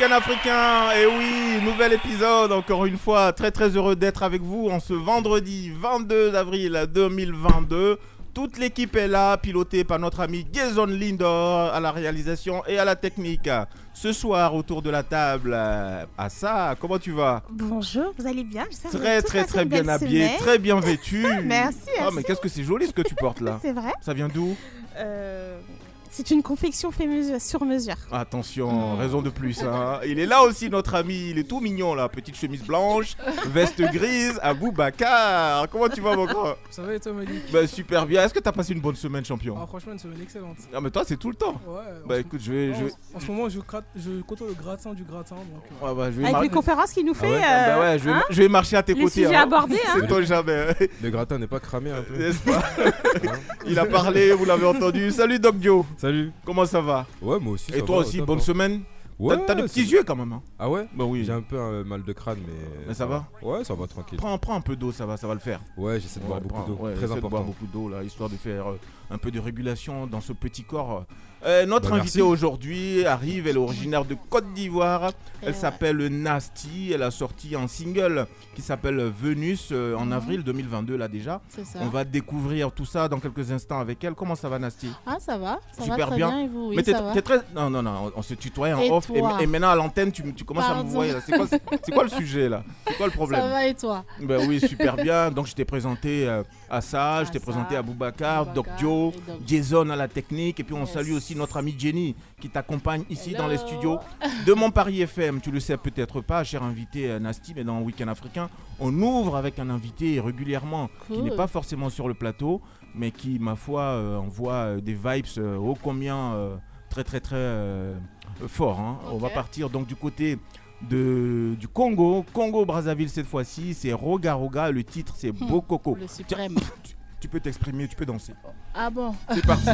Week-end africain, et oui, nouvel épisode, encore une fois, très très heureux d'être avec vous en ce vendredi 22 avril 2022. Toute l'équipe est là, pilotée par notre ami Jason Lindor à la réalisation et à la technique. Ce soir, autour de la table, euh, Assa, comment tu vas? Bonjour, vous allez bien? J'espère Très très très bien habillé, semaine. très bien vêtu. Merci, Ah merci. mais qu'est-ce que c'est joli ce que tu portes là C'est vrai Ça vient d'où? Euh, C'est une confection fait mesure- sur mesure. Attention, raison de plus. hein. Il est là aussi, notre ami. Il est tout mignon, là. Petite chemise blanche, veste grise, Abou Bakar. Comment tu vas, mon grand? Ça va et toi Malik bah, Super bien. Est-ce que t'as passé une bonne semaine, Ah champion franchement une semaine excellente. Ah, mais toi, c'est tout le temps. Ouais. Bah, en, écoute, je vais. ce, Je vais... en- en ce moment je, gratte, je côtoie le gratin du gratin donc. euh, Ouais, bah, je vais Avec mar- les conférences qu'il nous fait, ouais Ah, bah euh, ouais, je vais, hein, je vais marcher à tes les côtés. hein. abordés. hein. C'est toi jamais. Le gratin n'est pas cramé un peu N'est-ce pas? Il a parlé, vous l'avez entendu. Salut, Doc Joe. Salut Comment ça va? Ouais, moi aussi. Et ça toi va, aussi, bonne hein. semaine? Ouais, T'as des petits yeux quand même. hein. Ah ouais? Bah oui. J'ai un peu un mal de crâne, mais. Mais ça va? Ouais, ça va tranquille. Prends, prends un peu d'eau, ça va, ça va le faire. Ouais, j'essaie de boire beaucoup d'eau. ouais, Très essaie de boire important. beaucoup d'eau là, histoire de faire euh, un peu de régulation dans ce petit corps. Euh, notre Bah, invitée aujourd'hui arrive, elle est originaire de Côte d'Ivoire. Elle ouais. s'appelle Nasty. Elle a sorti un single qui s'appelle Venus euh, en Mhm. avril 2022 là déjà. Ça. On va découvrir tout ça dans quelques instants avec elle. Comment ça va Nasty? Ah, ça va. Ça Super va très bien. bien. et vous? Oui, Mais t'es ça va. t'es très. Non, non, non, on, on se tutoie en Et off. Et, maintenant à l'antenne, tu, tu commences à me voir. là. C'est quoi, c'est quoi le sujet là? C'est quoi le problème? Ça va et toi? Ben oui, super bien. Donc je t'ai présenté euh, à ça, je t'ai présenté à Boubacar, Doc Joe, Jason à la technique, et puis on Yes. salue aussi notre amie Jenny qui t'accompagne ici dans les studios de Mon Paris FM. Tu le sais peut-être pas, cher invité euh, Nasty, mais dans Week-end africain, on ouvre avec un invité régulièrement qui n'est pas forcément sur le plateau, mais qui, ma foi, euh, envoie euh, des vibes ô combien euh, très très très euh, forts. hein. On va partir donc du côté de, du Congo, Congo-Brazzaville cette fois-ci, c'est Roga Roga, le titre c'est Hmm. Bokoko. Le suprême. Tu, tu peux t'exprimer, tu peux danser. Ah bon? C'est parti.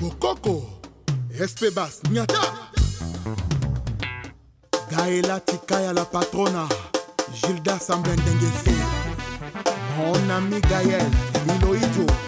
Bokoko, Espebas, Nyata. Gaëla Tikaya la patrona, Gilda Sambendengese. Mon ami Gaël, Miloïdjo, Ya.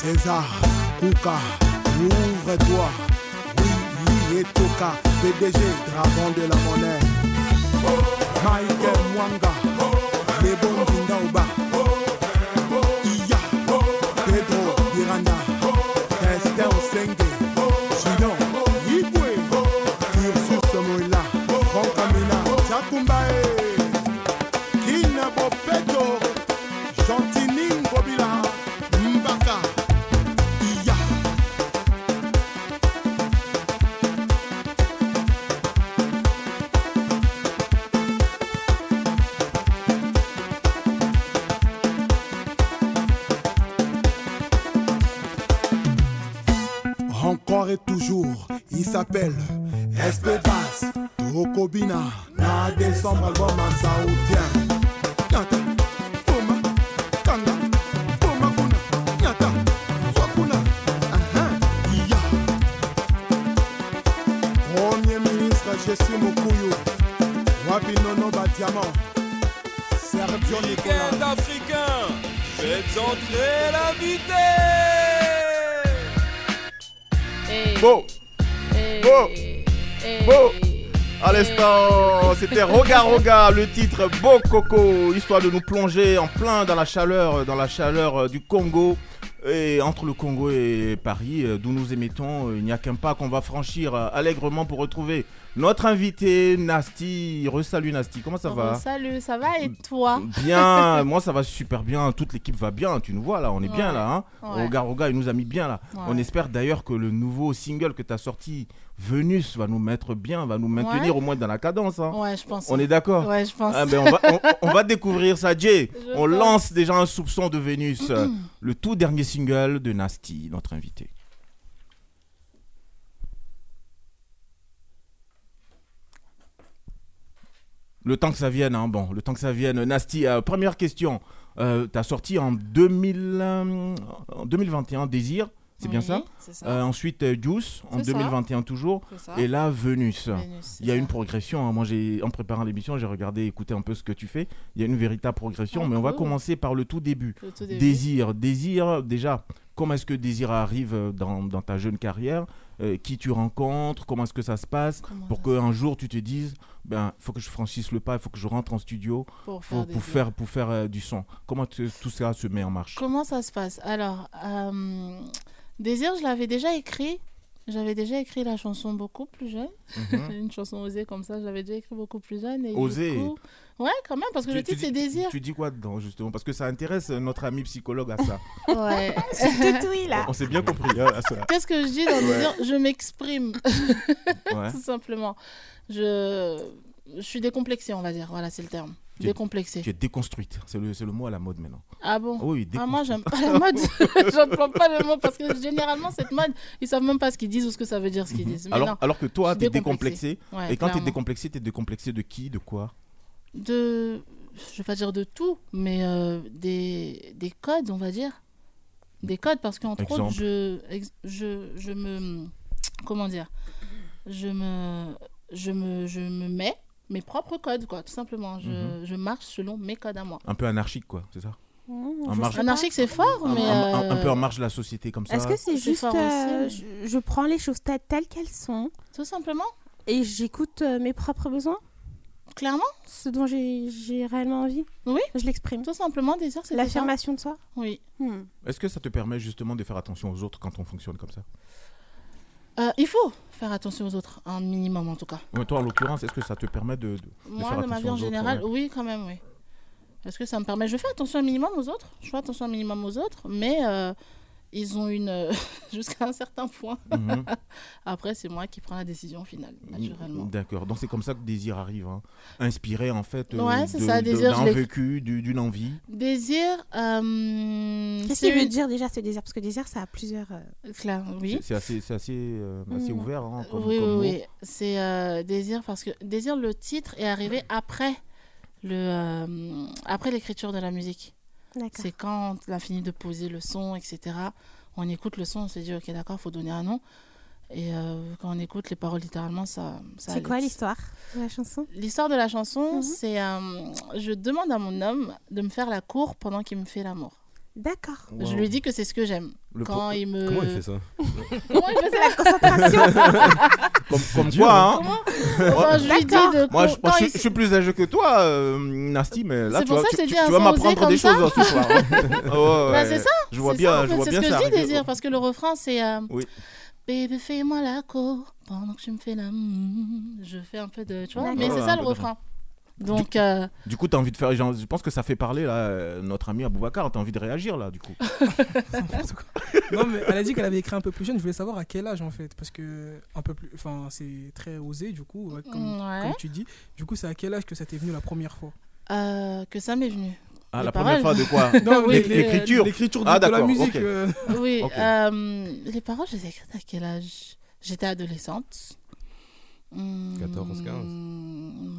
césar kuka ouvre-toi. Oui oui etoka pdg dragon de la monnaie. Michael mwanga lebondinda oba na décembre album en saoudien. Nyata, Roga le titre Beau Coco, histoire de nous plonger en plein dans la chaleur, dans la chaleur euh, du Congo. Et entre le Congo et Paris, euh, d'où nous émettons, euh, il n'y a qu'un pas qu'on va franchir allègrement pour retrouver notre invité Nasty. Resalut Nasty, comment ça va? Salut, ça va et toi? Bien, moi ça va super bien, toute l'équipe va bien, tu nous vois là, on est bien là. Hein Ouais. Roga Roga, il nous a mis bien là. Ouais. On espère d'ailleurs que le nouveau single que tu as sorti, Venus, va nous mettre bien, va nous maintenir Ouais. au moins dans la cadence. hein. Ouais, je pense. On est d'accord Ouais, je pense. Ah ben, on, va, on- on va découvrir ça, Jay. Je on pense. lance déjà un soupçon de Vénus, le tout dernier single de Nasty, notre invité. Le temps que ça vienne, hein, bon, le temps que ça vienne. Nasty, euh, première question. Euh, T'as sorti en 2000, euh, en 2021 Désir, c'est bien ça. Euh, Ensuite euh, Juice, en C'est ça. 2021 toujours. Et là, Venus. Vénus, Il y a ça. une progression. hein. Moi, j'ai en préparant l'émission, j'ai regardé, écouté un peu ce que tu fais. Il y a une véritable progression, Ah, mais on va commencer par le tout début. Le tout début. Désir, désir. Déjà, comment est-ce que Désir arrive euh, dans, dans ta jeune carrière? Euh, Qui tu rencontres? Comment est-ce que ça se passe? Comment pour qu'un jour tu te dises, ben, il faut que je franchisse le pas, il faut que je rentre en studio pour faire, pour faire, pour faire euh, du son. Comment tout ça se met en marche? Comment ça se passe? Alors, euh, Désir, je l'avais déjà écrit. J'avais déjà écrit la chanson beaucoup plus jeune. Mhm. Une chanson osée comme ça, j'avais déjà écrit beaucoup plus jeune. Et du Osée coup- Ouais, quand même, parce que Tu- le titre c'est Désir. Tu dis quoi dedans, justement? Parce que ça intéresse euh, notre ami psychologue à ça. Ouais. Tout oui là. On s'est bien compris hein, à ça. Qu'est-ce que je dis dans Désir? Je m'exprime, Ouais. tout simplement. Je... je suis décomplexée, on va dire. Voilà, c'est le terme. Tu- Décomplexée. Tu es déconstruite. C'est le, le mot à la mode maintenant. Ah bon Oh oui, Ah, moi, j'aime pas la mode. J'emploie pas le mot parce que généralement, cette mode, ils savent même pas ce qu'ils disent ou ce que ça veut dire ce qu'ils disent. Mais alors, non. alors que toi, tu es décomplexé. Ouais, et quand tu es clairement. décomplexé, tu es décomplexé de qui De quoi? De. Je vais pas dire de tout, mais euh, des, des codes, on va dire. Des codes, parce qu'entre autres, je, je, je me. Comment dire? Je me. Je me, je me mets mes propres codes, quoi, tout simplement. Je, Mhm. je marche selon mes codes à moi. Un peu anarchique, quoi, c'est ça Mmh, En marge-. Anarchique, c'est fort, un, mais. un- un- un peu euh, en marge de la société, comme ça. Est-ce que c'est juste euh, aussi, je, je prends les choses telles, telles qu'elles sont Tout simplement, et j'écoute euh, mes propres besoins, clairement, ce dont j'ai j'ai réellement envie. Oui. Je l'exprime. tout simplement, désir, c'est. L'affirmation de soi. Oui. Hmm. Est-ce que ça te permet justement de faire attention aux autres quand on fonctionne comme ça? Euh, il faut faire attention aux autres, un minimum en tout cas. Ouais, Toi, en l'occurrence, est-ce que ça te permet de. de- Moi, faire de ma vie en général, ouais. oui, quand même, oui. Parce que ça me permet. Je fais attention un minimum aux autres? Je fais attention un minimum aux autres, mais euh, Ils ont une. euh, jusqu'à un certain point. Mhm. Après, c'est moi qui prends la décision finale, naturellement. D'accord, donc c'est comme ça que Désir arrive, hein. inspiré en fait euh, Ouais, d'un vécu, du- d'une envie. Désir. euh, Qu'est-ce qu'il veut dire déjà ce désir? Parce que désir, ça a plusieurs. Claire, oui. C'est- C'est assez, c'est assez, euh, assez Mm. ouvert hein, comme, oui, comme oui, mot. oui. C'est euh, Désir parce que Désir, le titre est arrivé après le euh, après l'écriture de la musique. C'est quand on a fini de poser le son, etc. On écoute le son, on se dit ok d'accord, faut donner un nom. Et euh, quand on écoute les paroles littéralement, ça. ça C'est quoi l'histoire de la chanson? L'histoire de la chanson, Mhm. c'est euh, je demande à mon homme de me faire la cour pendant qu'il me fait l'amour. D'accord. Je lui dis que c'est ce que j'aime. Le Quand pro- il me. Comment il fait ça Comment il fait ça La concentration. Comme, comme hein. Comment Enfin, je lui dis de. Moi, je, moi, je- il- je suis plus âgé que toi, euh, Nasty, mais là, tu pour vas, ça tu, que tu- tu vas m'apprendre des comme choses ça. ce soir. Ah ouais, Bah, c'est ça. Je vois bien, ça, en je fait, vois c'est bien ce que ça je dis, désir, parce que le refrain, c'est euh, Oui. Baby, fais-moi la cour pendant que tu me fais la. Je fais un peu de. Tu vois, mais c'est ça le refrain. Donc, euh, Du coup, tu as envie de faire. Je pense que ça fait parler là, euh, notre ami Aboubacar. Tu as envie de réagir là, du coup. Non, mais elle a dit qu'elle avait écrit un peu plus jeune. Je voulais savoir à quel âge en fait. Parce que un peu plus. Enfin, c'est très osé du coup, ouais, comme, Ouais. comme tu dis. Du coup, c'est à quel âge que ça t'est venu la première fois? Euh, que ça m'est venu. Ah, Les la paroles. première fois de quoi Non, Oui, L'écriture. L'écriture de, Ah, de la d'accord, musique. euh, Oui, euh, les paroles, je les ai écrites à quel âge? J'étais adolescente. Hmm, 14, 15.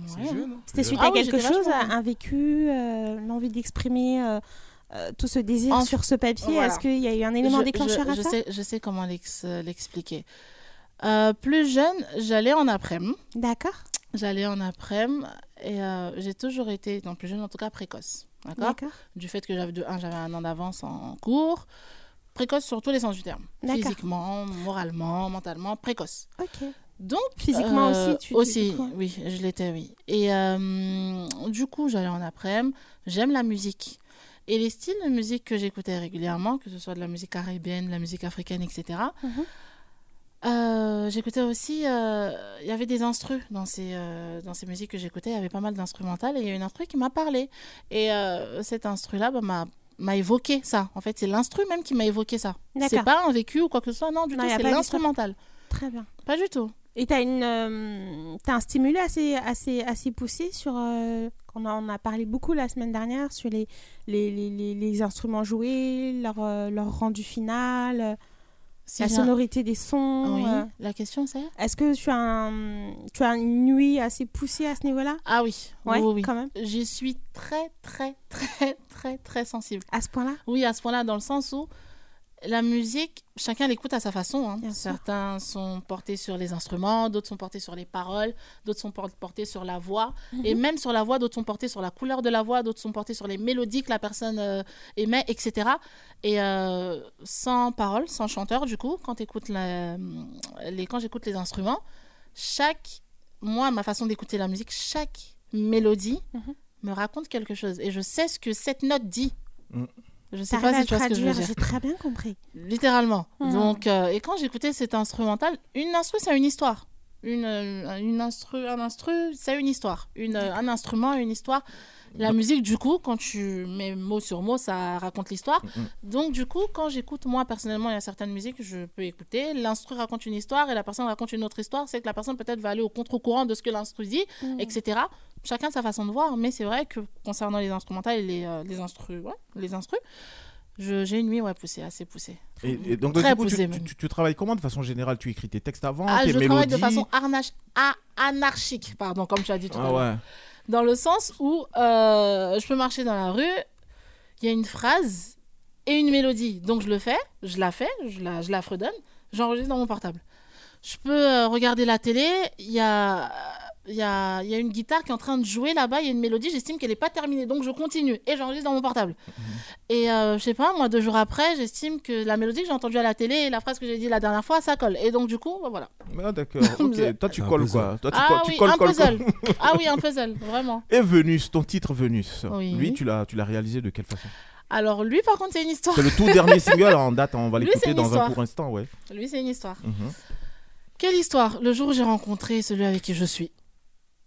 C'est ouais. jeune. hein. C'était suite Ah à oui, quelque chose, vachement- un vécu, euh, l'envie d'exprimer euh, euh, tout ce désir En- sur ce papier. voilà. Est-ce qu'il y a eu un élément Je- déclencheur je, à je ça sais, je sais comment l'ex- l'expliquer. Euh, plus jeune, j'allais en après-midi. D'accord. J'allais en après-midi et euh, j'ai toujours été, non plus jeune en tout cas, précoce. D'accord? D'accord. Du fait que j'avais un, j'avais un an d'avance en cours. Précoce sur tous les sens du terme. Physiquement, moralement, mentalement, précoce. Ok. Donc, Physiquement euh, aussi, tu aussi, oui, je l'étais, oui. Et euh, du coup, j'allais en après-midi. J'aime la musique. Et les styles de musique que j'écoutais régulièrement, que ce soit de la musique caribéenne, de la musique africaine, etc. Mhm. euh, j'écoutais aussi, il y avait des instrus dans ces, dans ces musiques que j'écoutais, il y avait pas mal d'instrumentales et il y a une instru qui m'a parlé. Et cet instru-là bah, m'a m'a évoqué ça. En fait, c'est l'instru même qui m'a évoqué ça. C'est pas un vécu ou quoi que ce soit, non, du Non, tout, c'est pas l'instrumental. Très bien. Pas du tout. Et tu as, une, euh, t'as un stimulé assez, assez, assez poussé sur. euh, on, en a parlé beaucoup la semaine dernière sur les, les, les, les, instruments joués, leur, euh, leur rendu final, euh, la sonorité des sons. Oui, euh. la question c'est? Est-ce que tu as, un, tu as une nuit assez poussée à ce niveau-là? Ah oui, Ouais, oui, oui. quand même. J'y suis très, très, très, très, très sensible. À ce point-là? Oui, à ce point-là, dans le sens où la musique, chacun l'écoute à sa façon. hein. Certains sont portés sur les instruments, d'autres sont portés sur les paroles, d'autres sont por- portés sur la voix. Mhm. Et même sur la voix, d'autres sont portés sur la couleur de la voix, d'autres sont portés sur les mélodies que la personne euh, émet, etc. Et euh, sans parole, sans chanteur, du coup, quand, écoutes la- les, quand j'écoute les instruments, chaque, moi, ma façon d'écouter la musique, chaque mélodie Mhm. me raconte quelque chose. Et je sais ce que cette note dit. Mm. Je sais T'arrives pas si tu vois ce que je veux traduire, dire. j'ai très bien compris. Littéralement. Mhm. Donc, euh, et quand j'écoutais cet instrumental, une instru, c'est une histoire. Une, euh, une instru, un instru, c'est une histoire. Une, euh, un instrument, une histoire. La musique, du coup, quand tu mets mot sur mot, ça raconte l'histoire. Mhm. Donc, du coup, quand j'écoute, moi, personnellement, il y a certaines musiques, je peux écouter. L'instru raconte une histoire et la personne raconte une autre histoire. C'est que la personne, peut-être, va aller au contre-courant de ce que l'instru dit, Mhm. etc. Chacun sa façon de voir. Mais c'est vrai que concernant les instrumentales et les, euh, les instrus, ouais, les instrus, j'ai une nuit ouais, poussée, assez poussée. Et, et donc, Très coup, poussée, tu- tu- tu travailles comment de façon générale? Tu écris tes textes avant, Ah, tes je mélodies travaille de façon anarchique, pardon, comme tu as dit tout à Ah l'heure. ouais. Dans le sens où euh, je peux marcher dans la rue, il y a une phrase et une mélodie. Donc je le fais, je la fais, je la, je la fredonne, j'enregistre dans mon portable. Je peux euh, regarder la télé, il y a, il y, a, il y a une guitare qui est en train de jouer là-bas, il y a une mélodie, j'estime qu'elle n'est pas terminée, donc je continue et j'enregistre dans mon portable. Et euh, je sais pas, moi, deux jours après, j'estime que la mélodie que j'ai entendue à la télé et la phrase que j'ai dit la dernière fois, ça colle. Et donc, du coup, bah, voilà. Ah, d'accord. Ok. Toi, tu colles puzzle. quoi Toi, tu ah colles, tu oui, colles, un colles, puzzle. colles. ah oui, un puzzle, vraiment. Et Venus, ton titre Venus. Oui. Lui, tu l'as, tu l'as réalisé de quelle façon? Alors, lui, par contre, c'est une histoire. C'est le tout dernier single en date. On va l'écouter dans un court instant, ouais. Lui, c'est une histoire. Mhm. Quelle histoire? Le jour où j'ai rencontré celui avec qui je suis.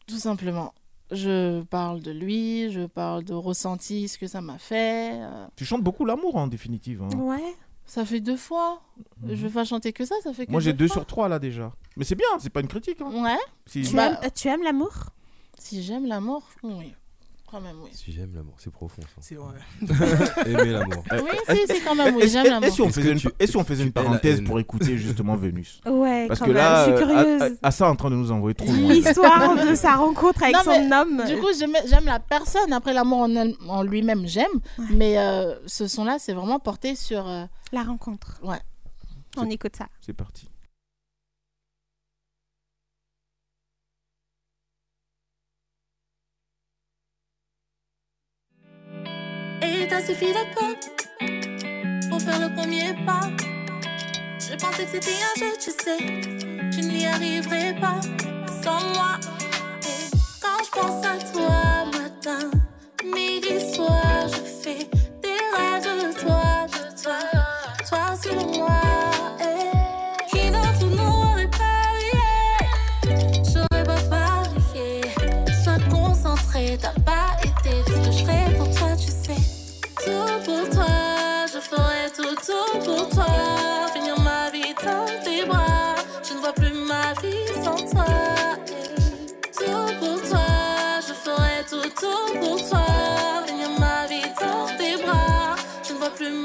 Tout simplement. Je parle de lui, je parle de ressenti, ce que ça m'a fait. euh. Tu chantes beaucoup l'amour en définitive. hein. Ouais. Ça fait deux fois. Je vais pas chanter que ça, ça fait que Moi, j'ai deux fois. sur trois là déjà. Mais c'est bien, c'est pas une critique. hein. Ouais. Si- Tu, Bah- aimes, tu aimes l'amour? Si j'aime l'amour, oui. Quand même, oui. Si j'aime l'amour, c'est profond ça. C'est vrai. Aimer l'amour. Oui, si, c'est quand même, oui, j'aime l'amour. Et si on faisait une, tu- et si on faisait une parenthèse pour écouter justement Vénus Ouais, Parce quand que même, là, je suis euh, curieuse. à, à- à ça en train de nous envoyer trop loin. L'histoire de sa rencontre avec Non, son homme. Du coup, j'aime la personne. Après, l'amour en, elle- en lui-même, j'aime. Mais euh, ce son-là, c'est vraiment porté sur. euh, La rencontre. Ouais. On écoute ça. C'est parti. Et t'as suffi de peu pour faire le premier pas. Je pensais que c'était un jeu, tu sais. Je n'y arriverai pas sans moi. Et quand je pense à toi, matin,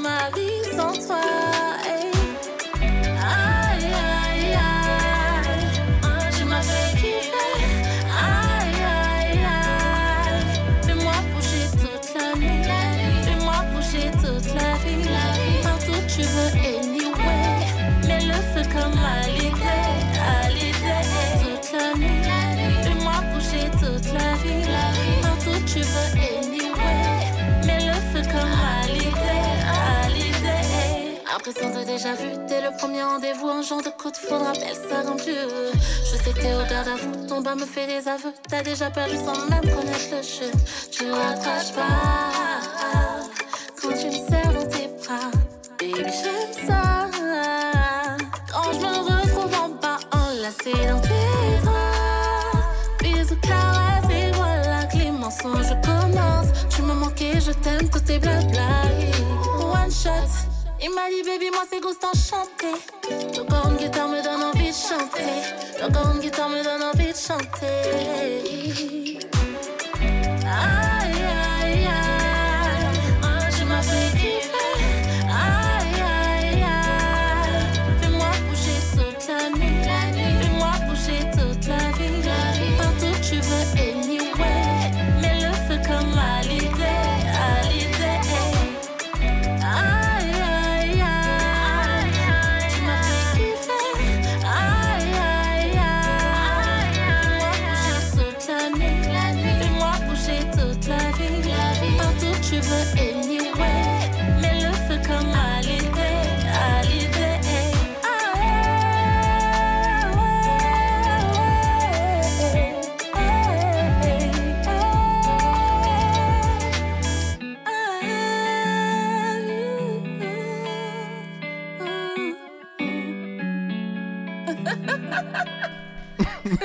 ma vie sans toi. L'idée. Impression de déjà vu dès le premier rendez-vous, un genre de coup de foudre rappelle ça rend plus heureux. Je sais que t'es au garde à vous, ton bas me fait des aveux. T'as déjà perdu sans même connaître le jeu. Tu rattrapes pas quand tu me serres dans tes bras. Baby, j'aime ça. Quand je me retrouve en bas, enlacé dans tes bras. Bisous, caresses, et voilà que les mensonges commencent. Tu me manquais, je t'aime, tout est blabla. One shot. Il m'a dit, baby, moi c'est ghost enchanté. Ton corps, guitare me donne envie de chanter. Ton corps, guitare me donne envie de chanter.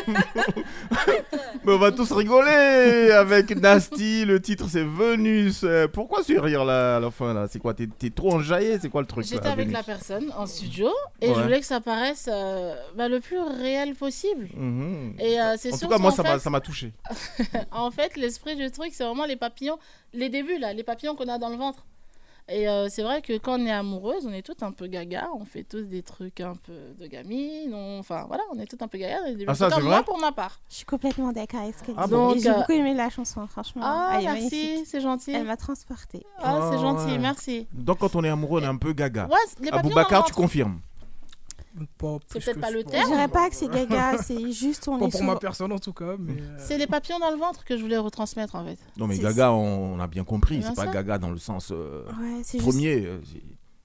Mais on va tous rigoler avec Nasty. Le titre c'est Venus. Euh, Pourquoi ce rire là à la fin là? C'est quoi? T'es trop enjaillé? C'est quoi le truc J'étais avec la personne en studio et Ouais. je voulais que ça paraisse euh, bah, le plus réel possible. Mhm. Et euh, c'est En tout cas, moi fait- ça m'a touché. en fait, l'esprit du truc, c'est vraiment les papillons, les débuts là, les papillons qu'on a dans le ventre. Et euh, c'est vrai que quand on est amoureuse, on est toutes un peu gaga, on fait tous des trucs un peu de gamine, on- enfin voilà, on est toutes un peu gaga. Ah, ça, moi vrai pour ma part. Je suis complètement d'accord avec ce qu'elle Ah bon Et j'ai euh, beaucoup aimé la chanson, franchement. Ah, Elle est merci, c'est gentil. Elle m'a transportée. Ah, c'est Ah, gentil, ouais. merci. Donc quand on est amoureux, on est un peu gaga. Ouais, les Aboubacar, tu confirmes C'est peut-être pas le Je terme. dirais pas que c'est gaga, c'est juste on Pas est pour souvent- ma personne en tout cas, mais. euh, C'est les papillons dans le ventre que je voulais retransmettre en fait. Non mais gaga, on, on a bien compris. C'est pas gaga dans le sens euh, Ouais, c'est juste- premier. euh,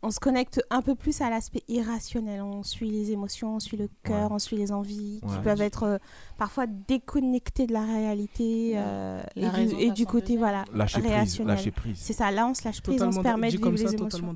on se connecte un peu plus à l'aspect irrationnel. On suit les émotions, on suit le cœur, on suit les envies qui peuvent être euh, parfois déconnectées de la réalité euh, La et, du, et côté voilà Lâcher prise, réactionnel. lâcher prise. C'est ça, là on se lâche prise, on se permet de comme vivre ça, les émotions.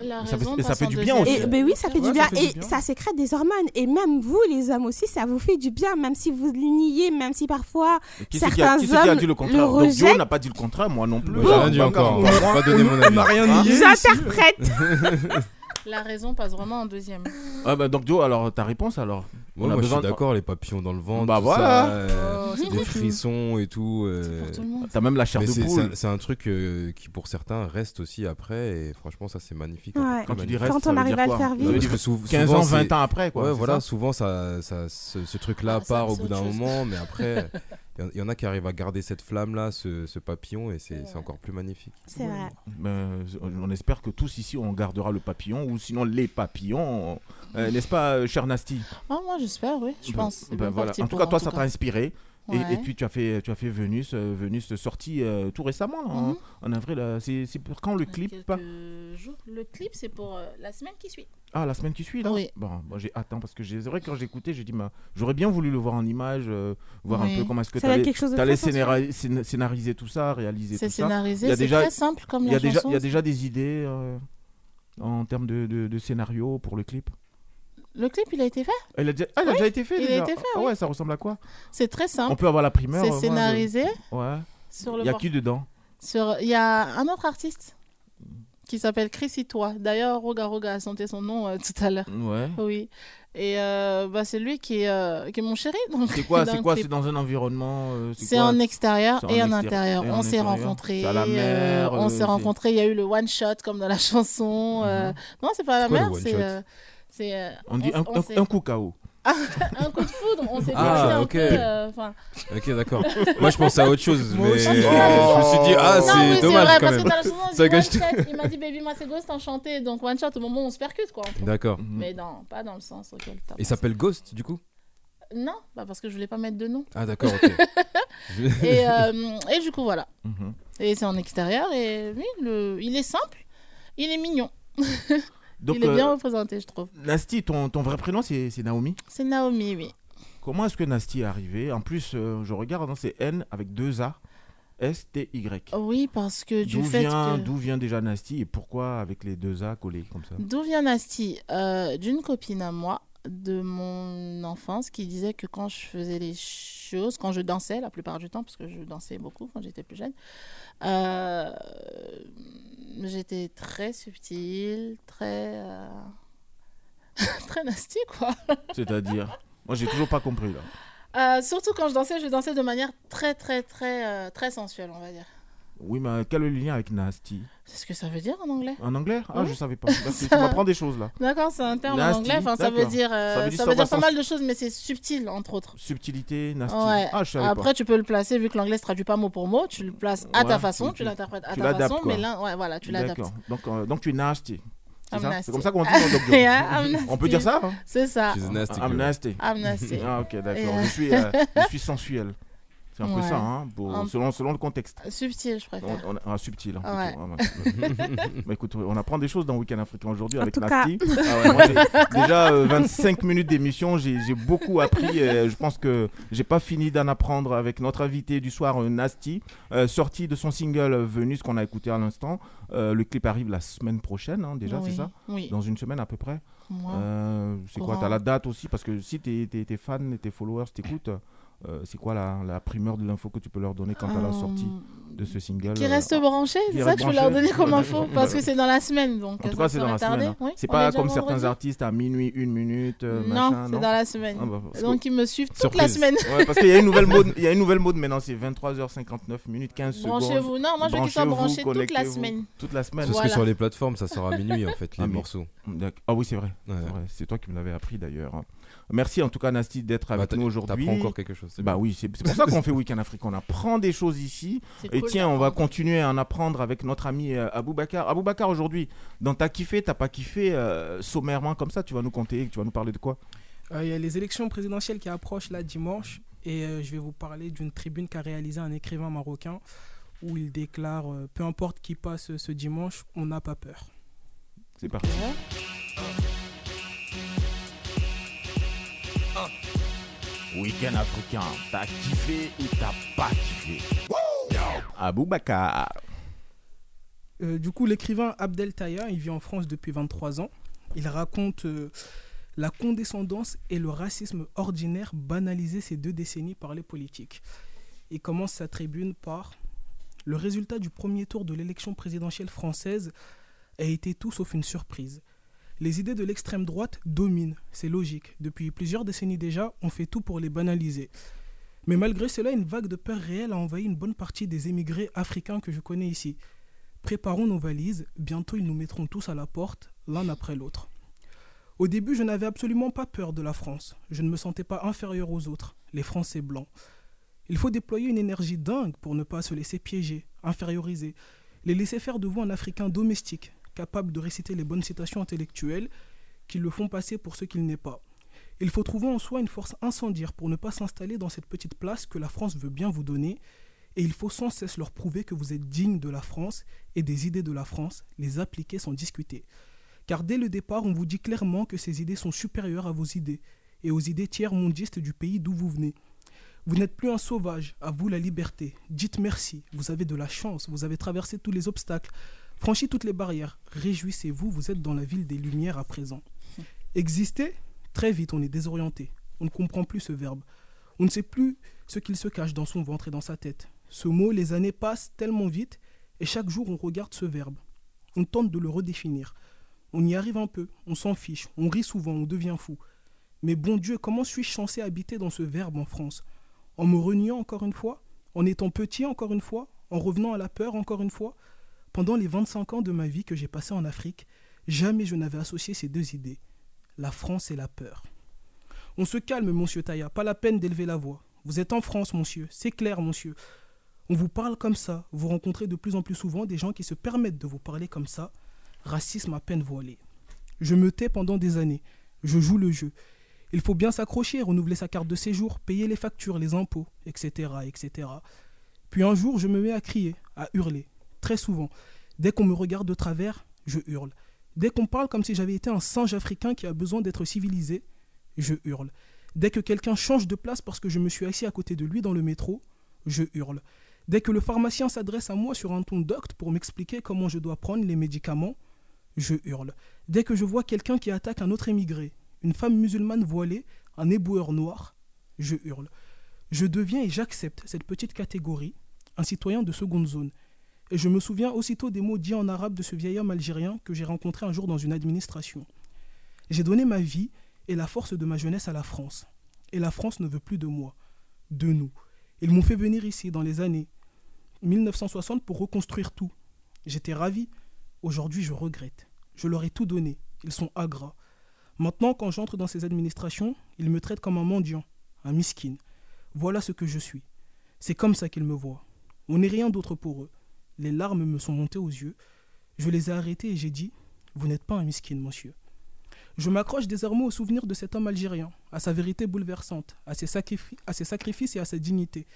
La Ça fait- et ça du bien aussi. Et ben oui, ça fait Ouais, du ça bien fait et du bien. ça sécrète des hormones et même vous les hommes aussi, ça vous fait du bien même si vous le niez, même si parfois Mais Qui c'est qui, a- certains qui a hommes dit le le contraire Donc Joe n'a pas dit le contraire, moi non plus. J'ai rien dit encore. Pas donné mon On avis. n'a rien nié. ici. J'interprète. La raison passe vraiment en deuxième. Ah bah donc Joe, alors ta réponse alors? Ouais, On a moi, je suis de- d'accord, les papillons dans le ventre, Bah tout voilà. ça, euh, Oh, c'est des pour tout. frissons et tout. euh, Pour tout le monde. T'as même la chair mais de c'est- poule. c'est un- C'est un truc euh, qui, pour certains, reste aussi après. Et franchement, ça, c'est magnifique. Ouais. Quand tu dis reste, Quand ça on veut arrive dire à le quoi? faire Ça vivre. veut Parce dire que sou- 15 souvent, ans, 20 c'est- ans après quoi. ouais, c'est voilà, ça? souvent ça, ça, ce, ce truc-là Ah, ça, part au c'est bout d'un chose. moment, mais après, il y en- a qui arrivent à garder cette flamme-là, ce, ce papillon, et c'est encore plus magnifique. C'est vrai. Mais, euh, on espère que tous ici on gardera le papillon ou sinon les papillons, euh, n'est-ce pas, euh, cher Nasty? Ah, moi, j'espère, oui, je Ben- pense. Ben voilà. En tout cas, toi, ça t'a inspiré. Et, Ouais. et puis tu as fait, tu as fait Venus, euh, Venus sorti euh, tout récemment là, en- Mhm. en, avril. euh, C'est c'est pour quand le clip? jours. Le clip, c'est pour euh, la semaine qui suit. Ah, la semaine qui suit là? Oui. Bon, moi j'ai hâte hein, parce que c'est vrai que quand j'écoutais, j'ai dit, bah, j'aurais bien voulu le voir en image, euh, voir un peu comment est-ce que tu allais, scénariser, scén- scénariser tout ça, réaliser C'est tout ça. scénarisé, y a c'est très simple comme Il y la il y a déjà des idées en termes de, de, de scénario pour le clip? Le clip, il a été fait Il a déjà, ah, il a Oui, déjà été fait il a été fait, Ah oui. ouais, ça ressemble à quoi C'est très simple. On peut avoir la primeur. C'est scénarisé. Ouais. Sur le Il y a qui dedans Sur... Il y a un autre artiste qui s'appelle Chris Itois. D'ailleurs, Roga Roga a chanté son nom euh, tout à l'heure. Ouais. Oui. Et euh, bah, c'est lui qui est, euh, qui est mon chéri. C'est quoi C'est quoi? C'est dans un environnement C'est en extérieur et en intérieur. et On s'est rencontrés. À la mer. on s'est rencontrés. Il y a eu le one shot comme dans la chanson. euh, Non, c'est pas à la mer. C'est. Euh, c'est, euh, On dit un, on un- s'est- un coup KO. un coup de foudre. On s'est Ah, un peu, euh, enfin, Ok, d'accord. Moi, je pensais à autre chose, mais je me suis dit, ah, c'est oui, dommage vrai, quand parce même. que dans la chanson, on dit Ça one shot. Il m'a dit, baby, moi, c'est Ghost enchanté. Donc, one shot, au moment où on se percute, quoi. D'accord. Mais non, pas dans le sens auquel t'as Il s'appelle Ghost, du coup? Non, bah parce que je voulais pas mettre de nom. Ah, d'accord, Et, euh, et du coup, voilà. Mhm. Et c'est en extérieur. Et oui, le... il est simple. Il est mignon. Donc, il est bien euh, représenté, je trouve. Nasty, ton, ton vrai prénom, c'est Naomi C'est Naomi, oui. Comment est-ce que Nasty est arrivé? En plus, euh, je regarde, hein, c'est N avec deux A, S-T-Y. Oui, parce que du fait vient, que... d'où vient déjà Nasty et pourquoi avec les deux A collés comme ça? D'où vient Nasty Euh, D'une copine à moi de mon enfance qui disait que quand je faisais les choses, quand je dansais la plupart du temps, parce que je dansais beaucoup quand j'étais plus jeune, euh, j'étais très subtile, très... euh, très nasty, quoi. C'est-à-dire Moi, j'ai toujours pas compris là. Euh, surtout quand je dansais, je dansais de manière très, très, très, très sensuelle, on va dire. Oui, mais quel est le lien avec Nasty? C'est ce que ça veut dire en anglais? En anglais? Ah, Oui. je savais pas. Parce que tu m'apprends des choses là. D'accord, c'est un terme en anglais. Enfin, ça veut d'accord. dire, euh, Ça veut dire ça veut dire pas mal de choses, mais c'est subtil, entre autres. Subtilité, Nasty. Ouais. Ah, je savais Après, tu peux le placer, vu que l'anglais se traduit pas mot pour mot, tu le places à Ouais, ta façon, tu- tu l'interprètes à tu ta façon, quoi. mais là, ouais, voilà, tu l'adaptes. D'accord. Donc, euh, donc tu es Nasty. C'est ça? comme ça qu'on dit dans Doc Joe. Yeah, On peut dire ça hein? C'est ça. She's a nasty I'm girl. nasty. I'm nasty. Ah, ok, d'accord. Je, suis, euh, je suis sensuel. C'est un peu ça, hein, pour- Un- selon, selon le contexte. Subtil, je préfère. On, on- ah, subtil. hein, Ouais. plutôt. Ah, bah, écoute, on apprend des choses dans Week-end Africain aujourd'hui avec Nasty. Ah ouais, déjà euh, 25 minutes d'émission, j'ai j'ai beaucoup appris. et je pense que j'ai pas fini d'en apprendre avec notre invité du soir, euh, Nasty, euh, sorti de son single euh, Venus qu'on a écouté à l'instant. Euh, le clip arrive la semaine prochaine, hein, déjà, Oui, c'est ça? Oui. Dans une semaine à peu près. Moi. Euh, c'est quoi. T'as la date aussi? Parce que si tes, tes, tes fans et tes followers t'écoutent, euh, c'est quoi la, la primeur de l'info que tu peux leur donner quant à la sortie de ce single Qui euh, reste ah, branché, c'est ça que je veux leur donner comme info, parce que c'est dans la semaine, donc En tout cas, c'est dans la tardé. semaine. hein. Oui, c'est pas comme certains vendredi. artistes à minuit, une minute, euh, Non, c'est dans la semaine. Ah bah, Donc que- ils me suivent toute la semaine. Ouais, parce qu'il y a une nouvelle mode, il y a une nouvelle mode maintenant, c'est 23h59 minutes 15 secondes. Branchez-vous. Non, moi je veux qu'ils soient Branchez-vous, branchés toute la semaine. Toute la semaine. Parce Voilà. que sur les plateformes, ça sort à minuit, en fait, les Ah, mais- morceaux. Ah oui. C'est vrai. C'est toi qui me l'avais appris d'ailleurs. Merci en tout cas Nasty d'être Bah, avec nous aujourd'hui. T'apprends encore quelque chose. c'est Bah bien. oui, c'est pour ça qu'on fait Week-end Afrique. On apprend des choses ici. Et cool tiens, on va continuer à en apprendre avec notre ami euh, Aboubacar. Aboubacar, aujourd'hui, dans t'as kiffé, t'as pas kiffé, euh, sommairement comme ça, tu vas nous compter, tu vas nous parler de quoi? Euh, Il y a les élections présidentielles qui approchent là dimanche et euh, je vais vous parler d'une tribune qu'a réalisée un écrivain marocain où il déclare euh, peu importe qui passe ce dimanche, on n'a pas peur. C'est parti. Week-end africain, t'as kiffé ou t'as pas kiffé? Aboubacar. Euh, du coup, l'écrivain Abdel Taya, il vit en France depuis 23 ans. Il raconte euh, la condescendance et le racisme ordinaire banalisés ces deux décennies par les politiques. Il commence sa tribune par Le résultat du premier tour de l'élection présidentielle française a été tout sauf une surprise. Les idées de l'extrême droite dominent, c'est logique. Depuis plusieurs décennies déjà, on fait tout pour les banaliser. Mais malgré cela, une vague de peur réelle a envahi une bonne partie des émigrés africains que je connais ici. Préparons nos valises, bientôt ils nous mettront tous à la porte, l'un après l'autre. Au début, je n'avais absolument pas peur de la France. Je ne me sentais pas inférieur aux autres, les Français blancs. Il faut déployer une énergie dingue pour ne pas se laisser piéger, inférioriser, les laisser faire de vous un Africain domestique, capable de réciter les bonnes citations intellectuelles qui le font passer pour ce qu'il n'est pas. Il faut trouver en soi une force incendiaire pour ne pas s'installer dans cette petite place que la France veut bien vous donner, et il faut sans cesse leur prouver que vous êtes digne de la France et des idées de la France, les appliquer sans discuter. Car dès le départ, on vous dit clairement que ces idées sont supérieures à vos idées, et aux idées tiers-mondistes du pays d'où vous venez. Vous n'êtes plus un sauvage, à vous la liberté. Dites merci, vous avez de la chance, vous avez traversé tous les obstacles, franchi toutes les barrières. Réjouissez-vous, vous êtes dans la ville des Lumières à présent. Exister Très vite, on est désorienté. On ne comprend plus ce verbe. On ne sait plus ce qu'il se cache dans son ventre et dans sa tête. Ce mot, les années passent tellement vite, et chaque jour on regarde ce verbe. On tente de le redéfinir. On y arrive un peu, on s'en fiche, on rit souvent, on devient fou. Mais bon Dieu, comment suis-je censé habiter dans ce verbe en France? En me reniant encore une fois? En étant petit encore une fois? En revenant à la peur encore une fois? Pendant les 25 ans de ma vie que j'ai passé en Afrique, jamais je n'avais associé ces deux idées. La France et la peur. On se calme, monsieur Taya, pas la peine d'élever la voix. Vous êtes en France, monsieur, c'est clair, monsieur. On vous parle comme ça, vous rencontrez de plus en plus souvent des gens qui se permettent de vous parler comme ça. Racisme à peine voilé. Je me tais pendant des années. Je joue le jeu. Il faut bien s'accrocher, renouveler sa carte de séjour, payer les factures, les impôts, etc., etc. Puis un jour, je me mets à crier, à hurler. Très souvent. Dès qu'on me regarde de travers, je hurle. Dès qu'on parle comme si j'avais été un singe africain qui a besoin d'être civilisé, je hurle. Dès que quelqu'un change de place parce que je me suis assis à côté de lui dans le métro, je hurle. Dès que le pharmacien s'adresse à moi sur un ton docte pour m'expliquer comment je dois prendre les médicaments, je hurle. Dès que je vois quelqu'un qui attaque un autre émigré, une femme musulmane voilée, un éboueur noir, je hurle. Je deviens et j'accepte cette petite catégorie, un citoyen de seconde zone. Et je me souviens aussitôt des mots dits en arabe de ce vieil homme algérien que j'ai rencontré un jour dans une administration. J'ai donné ma vie et la force de ma jeunesse à la France. Et la France ne veut plus de moi, de nous. Ils m'ont fait venir ici dans les années 1960 pour reconstruire tout. J'étais ravi. Aujourd'hui, je regrette. Je leur ai tout donné. Ils sont agras. Maintenant, quand j'entre dans ces administrations, ils me traitent comme un mendiant, un miskin. Voilà ce que je suis. C'est comme ça qu'ils me voient. On n'est rien d'autre pour eux. Les larmes me sont montées aux yeux. Je les ai arrêtés et j'ai dit Vous n'êtes pas un miskin, monsieur. Je m'accroche désormais au souvenir de cet homme algérien, à sa vérité bouleversante, à ses, à ses sacrifices et à sa dignité.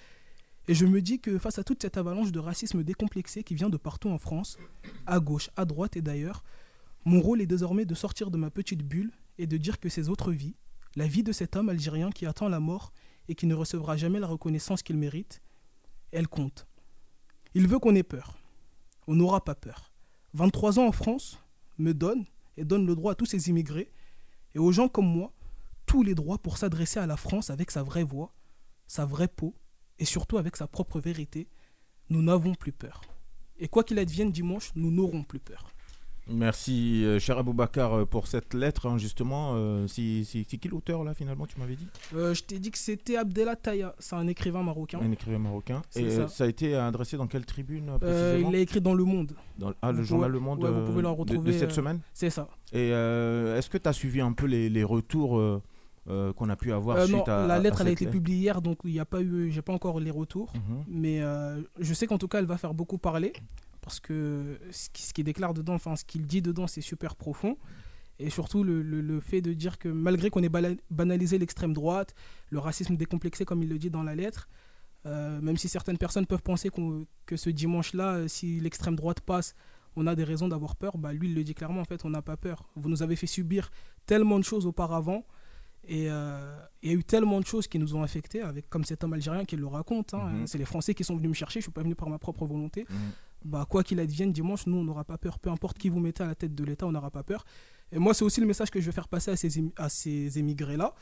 Et je me dis que face à toute cette avalanche de racisme décomplexé qui vient de partout en France, à gauche, à droite et d'ailleurs, mon rôle est désormais de sortir de ma petite bulle et de dire que ces autres vies, la vie de cet homme algérien qui attend la mort et qui ne recevra jamais la reconnaissance qu'il mérite, elle compte. Il veut qu'on ait peur. On n'aura pas peur. 23 ans en France me donne et donne le droit à tous ces immigrés et aux gens comme moi tous les droits pour s'adresser à la France avec sa vraie voix, sa vraie peau et surtout avec sa propre vérité. Nous n'avons plus peur. Et quoi qu'il advienne dimanche, nous n'aurons plus peur. Merci, euh, cher Aboubacar, euh, pour cette lettre. hein, justement, euh, c'est qui l'auteur, là, finalement, tu m'avais dit? Euh, je t'ai dit que c'était Abdellah Taya, c'est un écrivain marocain. Un écrivain marocain. Et ça. ça a été adressé dans quelle tribune précisément? il l'a écrit dans Le Monde. Dans- ah, le Vous journal pouvez- Le Monde ouais, vous pouvez le de- de, retrouver, cette semaine? C'est ça. Et est-ce que tu as suivi un peu les, les retours euh, qu'on a pu avoir Euh, suite non, à la lettre à elle a été publiée hier, donc il n'y a pas eu, j'ai pas encore les retours, Mhm. mais euh, je sais qu'en tout cas elle va faire beaucoup parler parce que ce qui, ce qu'il déclare dedans, enfin ce qu'il dit dedans, c'est super profond. Et surtout le, le- le fait de dire que malgré qu'on ait banalisé l'extrême droite, le racisme décomplexé comme il le dit dans la lettre, euh, même si certaines personnes peuvent penser qu'on- que ce dimanche-là, euh, si l'extrême droite passe, on a des raisons d'avoir peur, bah lui il le dit clairement en fait, on n'a pas peur. Vous nous avez fait subir tellement de choses auparavant et euh, il y a eu tellement de choses qui nous ont affectés, avec, comme cet homme algérien qui le raconte. hein, Mhm. C'est les Français qui sont venus me chercher, je ne suis pas venu par ma propre volonté. Mhm. Bah, quoi qu'il advienne, dimanche, nous, on n'aura pas peur. Peu importe qui vous mettez à la tête de l'État, on n'aura pas peur. Et moi, c'est aussi le message que je veux faire passer à ces, à ces émigrés-là.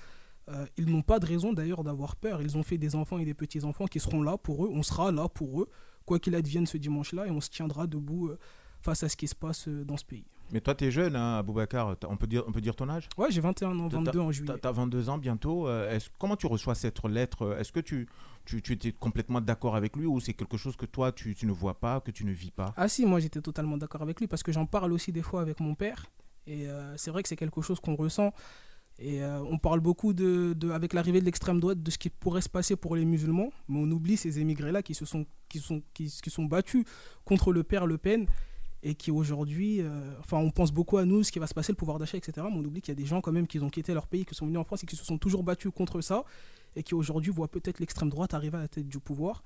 Euh, ils n'ont pas de raison d'ailleurs d'avoir peur. Ils ont fait des enfants et des petits-enfants qui seront là pour eux. On sera là pour eux, quoi qu'il advienne ce dimanche-là, et on se tiendra debout euh, face à ce qui se passe euh, dans ce pays. Mais toi, t'es jeune, hein, Aboubacar. On peut dire, on peut dire ton âge? Ouais, j'ai 21 ans, T'as- 22 en juillet. T'as 22 ans bientôt. euh, comment tu reçois cette lettre? Est-ce que tu, tu, tu étais complètement d'accord avec lui ou c'est quelque chose que toi, tu, tu ne vois pas, que tu ne vis pas? Ah si, moi j'étais totalement d'accord avec lui parce que j'en parle aussi des fois avec mon père. Et euh, c'est vrai que c'est quelque chose qu'on ressent. Et euh, on parle beaucoup, de, de- avec l'arrivée de l'extrême droite, de ce qui pourrait se passer pour les musulmans. Mais on oublie ces émigrés-là qui se sont, qui sont, qui, qui sont battus contre le père Le Pen et qui aujourd'hui, euh, enfin on pense beaucoup à nous, ce qui va se passer, le pouvoir d'achat, etc. Mais on oublie qu'il y a des gens quand même qui ont quitté leur pays, qui sont venus en France et qui se sont toujours battus contre ça et qui aujourd'hui voient peut-être l'extrême droite arriver à la tête du pouvoir.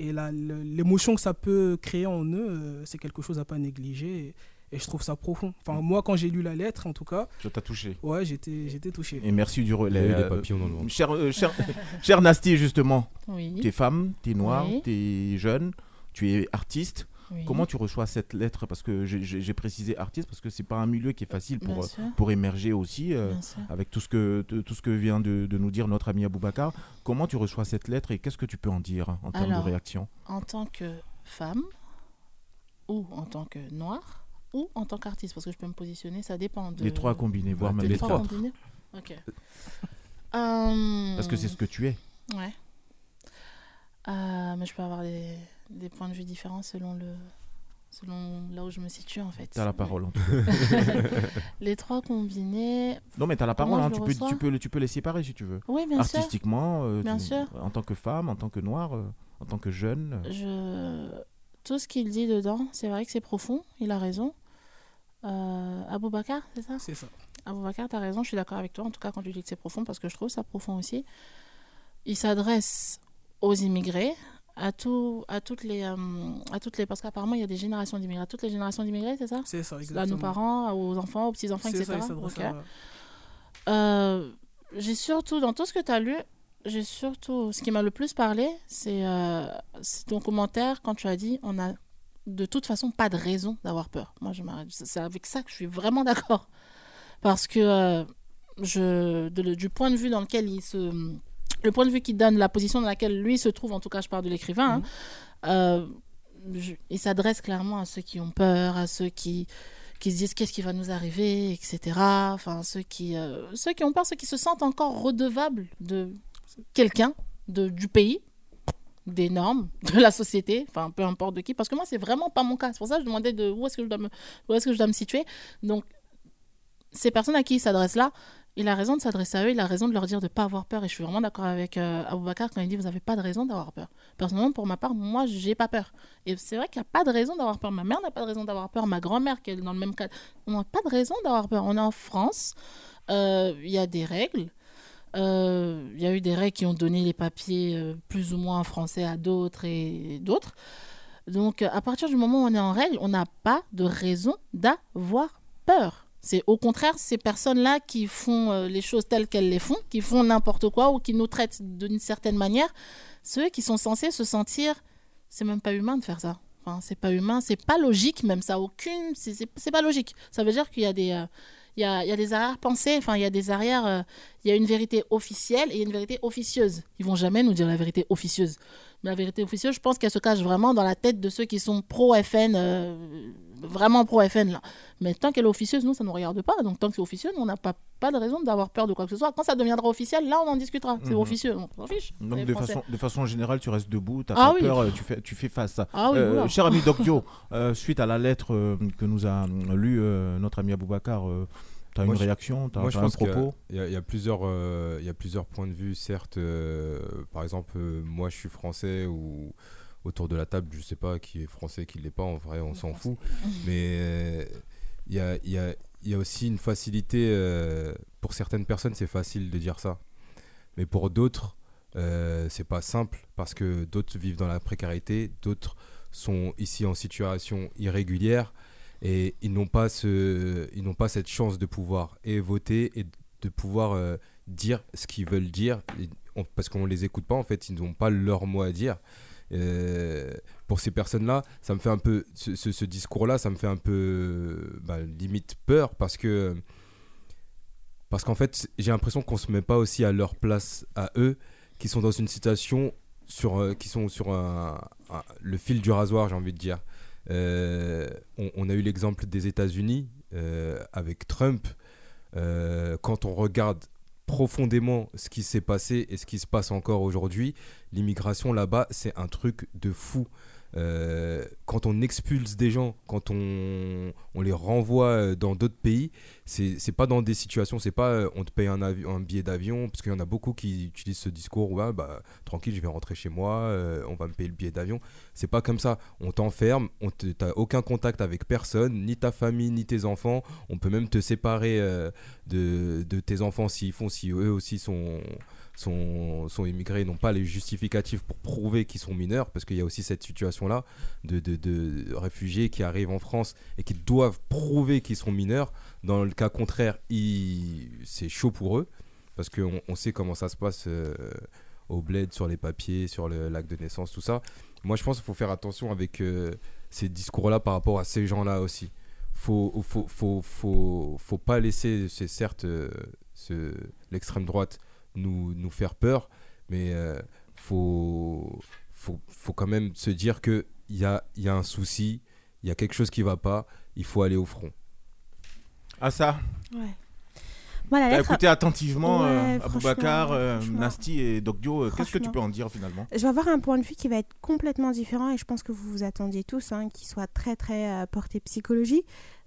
Et l'émotion que ça peut créer en eux, euh, c'est quelque chose à pas négliger. Et, et je trouve ça profond. Enfin, moi, quand j'ai lu la lettre, en tout cas. Ça t'a touché Ouais, j'étais j'étais touché. Et merci du relais. Euh, papillons dans le ventre. Cher, euh, cher, cher Nasty, justement. Oui. T'es femme, t'es noire, Oui. t'es jeune, tu es artiste. Oui. Comment tu reçois cette lettre? Parce que j'ai- précisé artiste parce que c'est pas un milieu qui est facile pour, euh, pour émerger aussi euh, avec tout ce que tout ce que vient de, de nous dire notre ami Aboubacar. Comment tu reçois cette lettre et qu'est-ce que tu peux en dire en termes Alors, de réaction? En tant que femme, ou en tant que noire, ou en tant qu'artiste, parce que je peux me positionner, ça dépend de. Les trois combinés, voire même les les trois combinés Ok. Euh, Parce que c'est ce que tu es. Ouais. Euh, mais je peux avoir des, des points de vue différents selon le selon là où je me situe en fait. T'as la parole, en tout les trois combinés. Non, mais tu as la parole, hein, tu, peux, tu, peux, tu peux les séparer si tu veux. Oui, bien sûr. Artistiquement, euh, Bien tu- sûr. en tant que femme, en tant que noire, euh, en tant que jeune. euh, Je... Tout ce qu'il dit dedans, c'est vrai que c'est profond, il a raison. Euh, Aboubacar, c'est ça? C'est ça. Aboubacar, tu as raison, je suis d'accord avec toi, en tout cas quand tu dis que c'est profond, parce que je trouve ça profond aussi. Il s'adresse aux immigrés, à, tout, à, toutes les, euh, à toutes les... Parce qu'apparemment, il y a des générations d'immigrés. À toutes les générations d'immigrés, c'est ça? C'est ça, À nos exactement. parents, aux enfants, aux petits-enfants, C'est etc. ça, il s'adresse Ok. à- Euh, j'ai surtout, dans tout ce que tu as lu, j'ai surtout, ce qui m'a le plus parlé, c'est euh, c'est ton commentaire quand tu as dit on a de toute façon pas de raison d'avoir peur. Moi, je m'arrête. C'est c'est avec ça que je suis vraiment d'accord. Parce que euh, je, de- du point de vue dans lequel il se. Le point de vue qu'il donne, la position dans laquelle lui se trouve, en tout cas, je parle de l'écrivain, hein, euh, il s'adresse clairement à ceux qui ont peur, à ceux qui, qui se disent qu'est-ce qui va nous arriver, etc. Enfin, ceux qui, euh, ceux qui ont peur, ceux qui se sentent encore redevables de quelqu'un, de, du pays, des normes, de la société, enfin, peu importe de qui. Parce que moi, c'est vraiment pas mon cas. C'est pour ça que je demandais de où est-ce que je dois me, où est-ce que je dois me situer. Donc, ces personnes à qui il s'adresse là, il a raison de s'adresser à eux, il a raison de leur dire de ne pas avoir peur. Et je suis vraiment d'accord avec euh, quand il dit Vous n'avez pas de raison d'avoir peur. Personnellement, pour ma part, moi, j'ai pas peur. Et c'est vrai qu'il n'y a pas de raison d'avoir peur. Ma mère n'a pas de raison d'avoir peur. Ma grand-mère, qui est dans le même cas, on n'a pas de raison d'avoir peur. On est en France, euh, il y a des règles. Euh, Il y a eu des règles qui ont donné les papiers euh, plus ou moins français à d'autres et d'autres. Donc, à partir du moment où on est en règle, on n'a pas de raison d'avoir peur. C'est au contraire ces personnes-là qui font euh, les choses telles qu'elles les font, qui font n'importe quoi ou qui nous traitent d'une certaine manière, ceux qui sont censés se sentir, c'est même pas humain de faire ça. Enfin, c'est pas humain, c'est pas logique même ça. Aucune, c'est- pas logique. Ça veut dire qu'il y a des, euh, il y a, des arrière-pensées, enfin il y a des arrières, euh, il y a une vérité officielle et une vérité officieuse. Ils vont jamais nous dire la vérité officieuse. Mais la vérité officieuse, je pense qu'elle se cache vraiment dans la tête de ceux qui sont pro-FN, euh, vraiment pro-FN là. Mais tant qu'elle est officieuse, nous, ça ne nous regarde pas. Donc tant que c'est officieux, nous, on n'a pas, pas de raison d'avoir peur de quoi que ce soit. Quand ça deviendra officiel, là, on en discutera. C'est Mhm. officieux, on s'en fiche. Donc de façon, de façon générale, tu restes debout, tu Ah pas oui. peur, euh, tu fais, tu fais face. Ah oui, Euh. Cher ami Doc Dio, euh, suite à la lettre que nous a lu euh, notre ami Aboubacar, tu as une Moi, je- réaction, tu as, moi, je un pense qu'il y a- propos? Il y, a- il y a plusieurs, euh, il y a plusieurs points de vue, certes. euh, par exemple, euh, moi, je suis français ou autour de la table, je sais pas qui est français, qui l'est pas. En vrai, on s'en fout. Mais euh, il y a, il y a- il y a aussi une facilité. euh, pour certaines personnes, c'est facile de dire ça, mais pour d'autres, euh, c'est pas simple parce que d'autres vivent dans la précarité, d'autres sont ici en situation irrégulière et ils n'ont pas ce ils pas cette chance de pouvoir et voter et de pouvoir euh, dire ce qu'ils veulent dire. Parce qu'on les écoute pas en fait ils n'ont pas leur mot à dire. Euh, pour ces personnes là ça me fait un peu ce, ce- ce discours là ça me fait un peu bah, limite peur parce que parce qu'en fait j'ai l'impression qu'on se met pas aussi à leur place à eux qui sont dans une situation sur euh, qui sont sur le fil du rasoir j'ai envie de dire euh, on, a eu l'exemple des États-Unis euh, avec Trump, euh, quand on regarde profondément ce qui s'est passé et ce qui se passe encore aujourd'hui, l'immigration là-bas, c'est un truc de fou. Euh, quand on expulse des gens, quand on, les renvoie euh, dans d'autres pays, c'est pas dans des situations, c'est pas euh, on te paye un, billet d'avion, parce qu'il y en a beaucoup qui utilisent ce discours, ouais, bah tranquille, je vais rentrer chez moi, on va me payer le billet d'avion. C'est pas comme ça. On t'enferme, on t'as aucun contact avec personne, ni ta famille, ni tes enfants. On peut même te séparer de, de tes enfants s'ils font, si eux aussi sont sont, sont immigrés, n'ont pas les justificatifs pour prouver qu'ils sont mineurs, parce qu'il y a aussi cette situation-là de, réfugiés qui arrivent en France et qui doivent prouver qu'ils sont mineurs. Dans le cas contraire, c'est chaud pour eux, parce qu'on on sait comment ça se passe euh, au bled, sur les papiers, sur le l'acte de naissance, tout ça. Moi, je pense qu'il faut faire attention avec euh, ces discours-là par rapport à ces gens-là aussi. Faut, faut, faut, faut, faut pas laisser, c'est certes euh, l'extrême droite nous, nous faire peur, mais euh, faut, faut, faut quand même se dire qu'il y a, il y a un souci, il y a quelque chose qui va pas, il faut aller au front. Ah ça? Ouais. Moi, la T'as lettre- écouté attentivement euh, Ouais, Aboubacar, franchement, euh. Nasty et Doc Dio. euh, Qu'est-ce que tu peux en dire finalement? Je vais avoir un point de vue qui va être complètement différent et je pense que vous vous attendiez tous, hein, qui soit très très euh, porté psychologie, euh,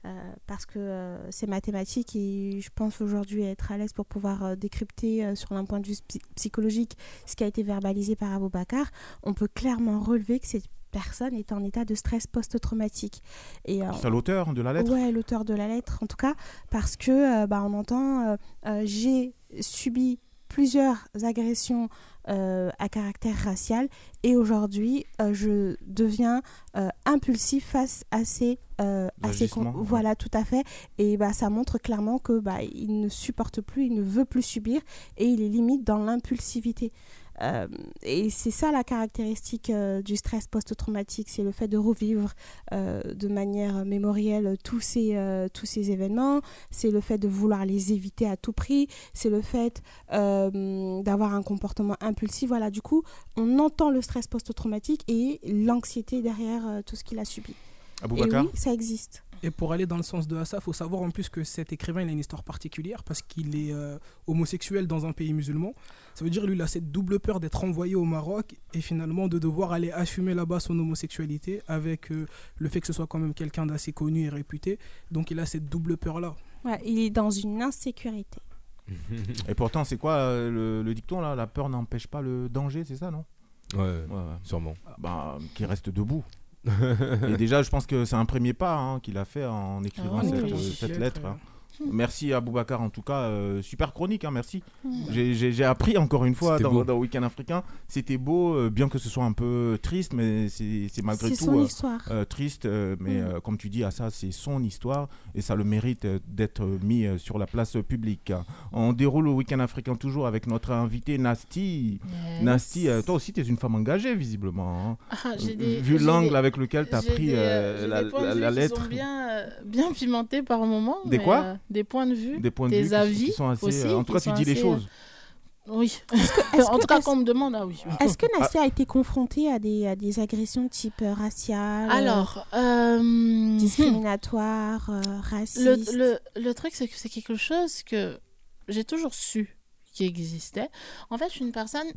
parce que euh, c'est mathématique et je pense aujourd'hui être à l'aise pour pouvoir euh, décrypter euh, sur un point de vue psy- psychologique ce qui a été verbalisé par Aboubacar. On peut clairement relever que cette personne est en état de stress post-traumatique. Et, euh, C'est l'auteur de la lettre Ouais, l'auteur de la lettre, en tout cas, parce que euh, bah, on entend euh, euh, j'ai subi plusieurs agressions euh, à caractère racial et aujourd'hui euh, je deviens euh, impulsif face à ces à ces con- Agissements, ouais. voilà tout à fait et bah ça montre clairement que bah il ne supporte plus il ne veut plus subir et il est limite dans l'impulsivité Euh, et c'est ça la caractéristique euh, du stress post-traumatique, c'est le fait de revivre euh, de manière mémorielle tous ces, tous ces événements, c'est le fait de vouloir les éviter à tout prix, c'est le fait d'avoir un comportement impulsif. Voilà, du coup, on entend le stress post-traumatique et l'anxiété derrière tout ce qu'il a subi. Et oui, ça existe. Et pour aller dans le sens de Assa, il faut savoir en plus que cet écrivain il a une histoire particulière parce qu'il est euh, homosexuel dans un pays musulman. Ça veut dire lui il a cette double peur d'être envoyé au Maroc et finalement de devoir aller assumer là-bas son homosexualité avec euh, le fait que ce soit quand même quelqu'un d'assez connu et réputé. Donc il a cette double peur là. Ouais, il est dans une insécurité. Et pourtant, c'est quoi euh, le, le dicton là? La peur n'empêche pas le danger, c'est ça, non? Ouais, sûrement. Bah, qui reste debout. Et déjà, je pense que c'est un premier pas hein, qu'il a fait en écrivant Ah oui, cette, oui. cette Siècle, lettre. hein. Merci à Boubacar en tout cas, euh, super chronique, hein, merci. J'ai- appris encore une fois dans, dans Week-end africain, c'était beau, euh, bien que ce soit un peu triste, mais c'est malgré C'est tout son euh, histoire. euh, triste, euh, mais comme tu dis, à ça c'est son histoire et ça le mérite d'être mis sur la place publique. On déroule le Week-end africain toujours avec notre invité Nasty. Yes. Nasty, euh, toi aussi tu es une femme engagée visiblement. hein. Ah, des- Vu l'angle avec lequel tu as pris des, la, lettre. sont bien, bien pimentés par moment. Des mais, quoi euh, Des points de vue. Des points de des vue qui- avis. qui sont assez, aussi, euh, en tout cas, tu dis les choses. euh, Oui. est-ce en que- tout cas, est-ce- quand on me demande, ah oui. Est-ce que Ah. Nassia a été confrontée à des, à des agressions type euh, raciales euh, Alors, euh, discriminatoires, le, racistes? le, le truc, c'est que c'est quelque chose que j'ai toujours su qui existait. En fait, je suis une personne.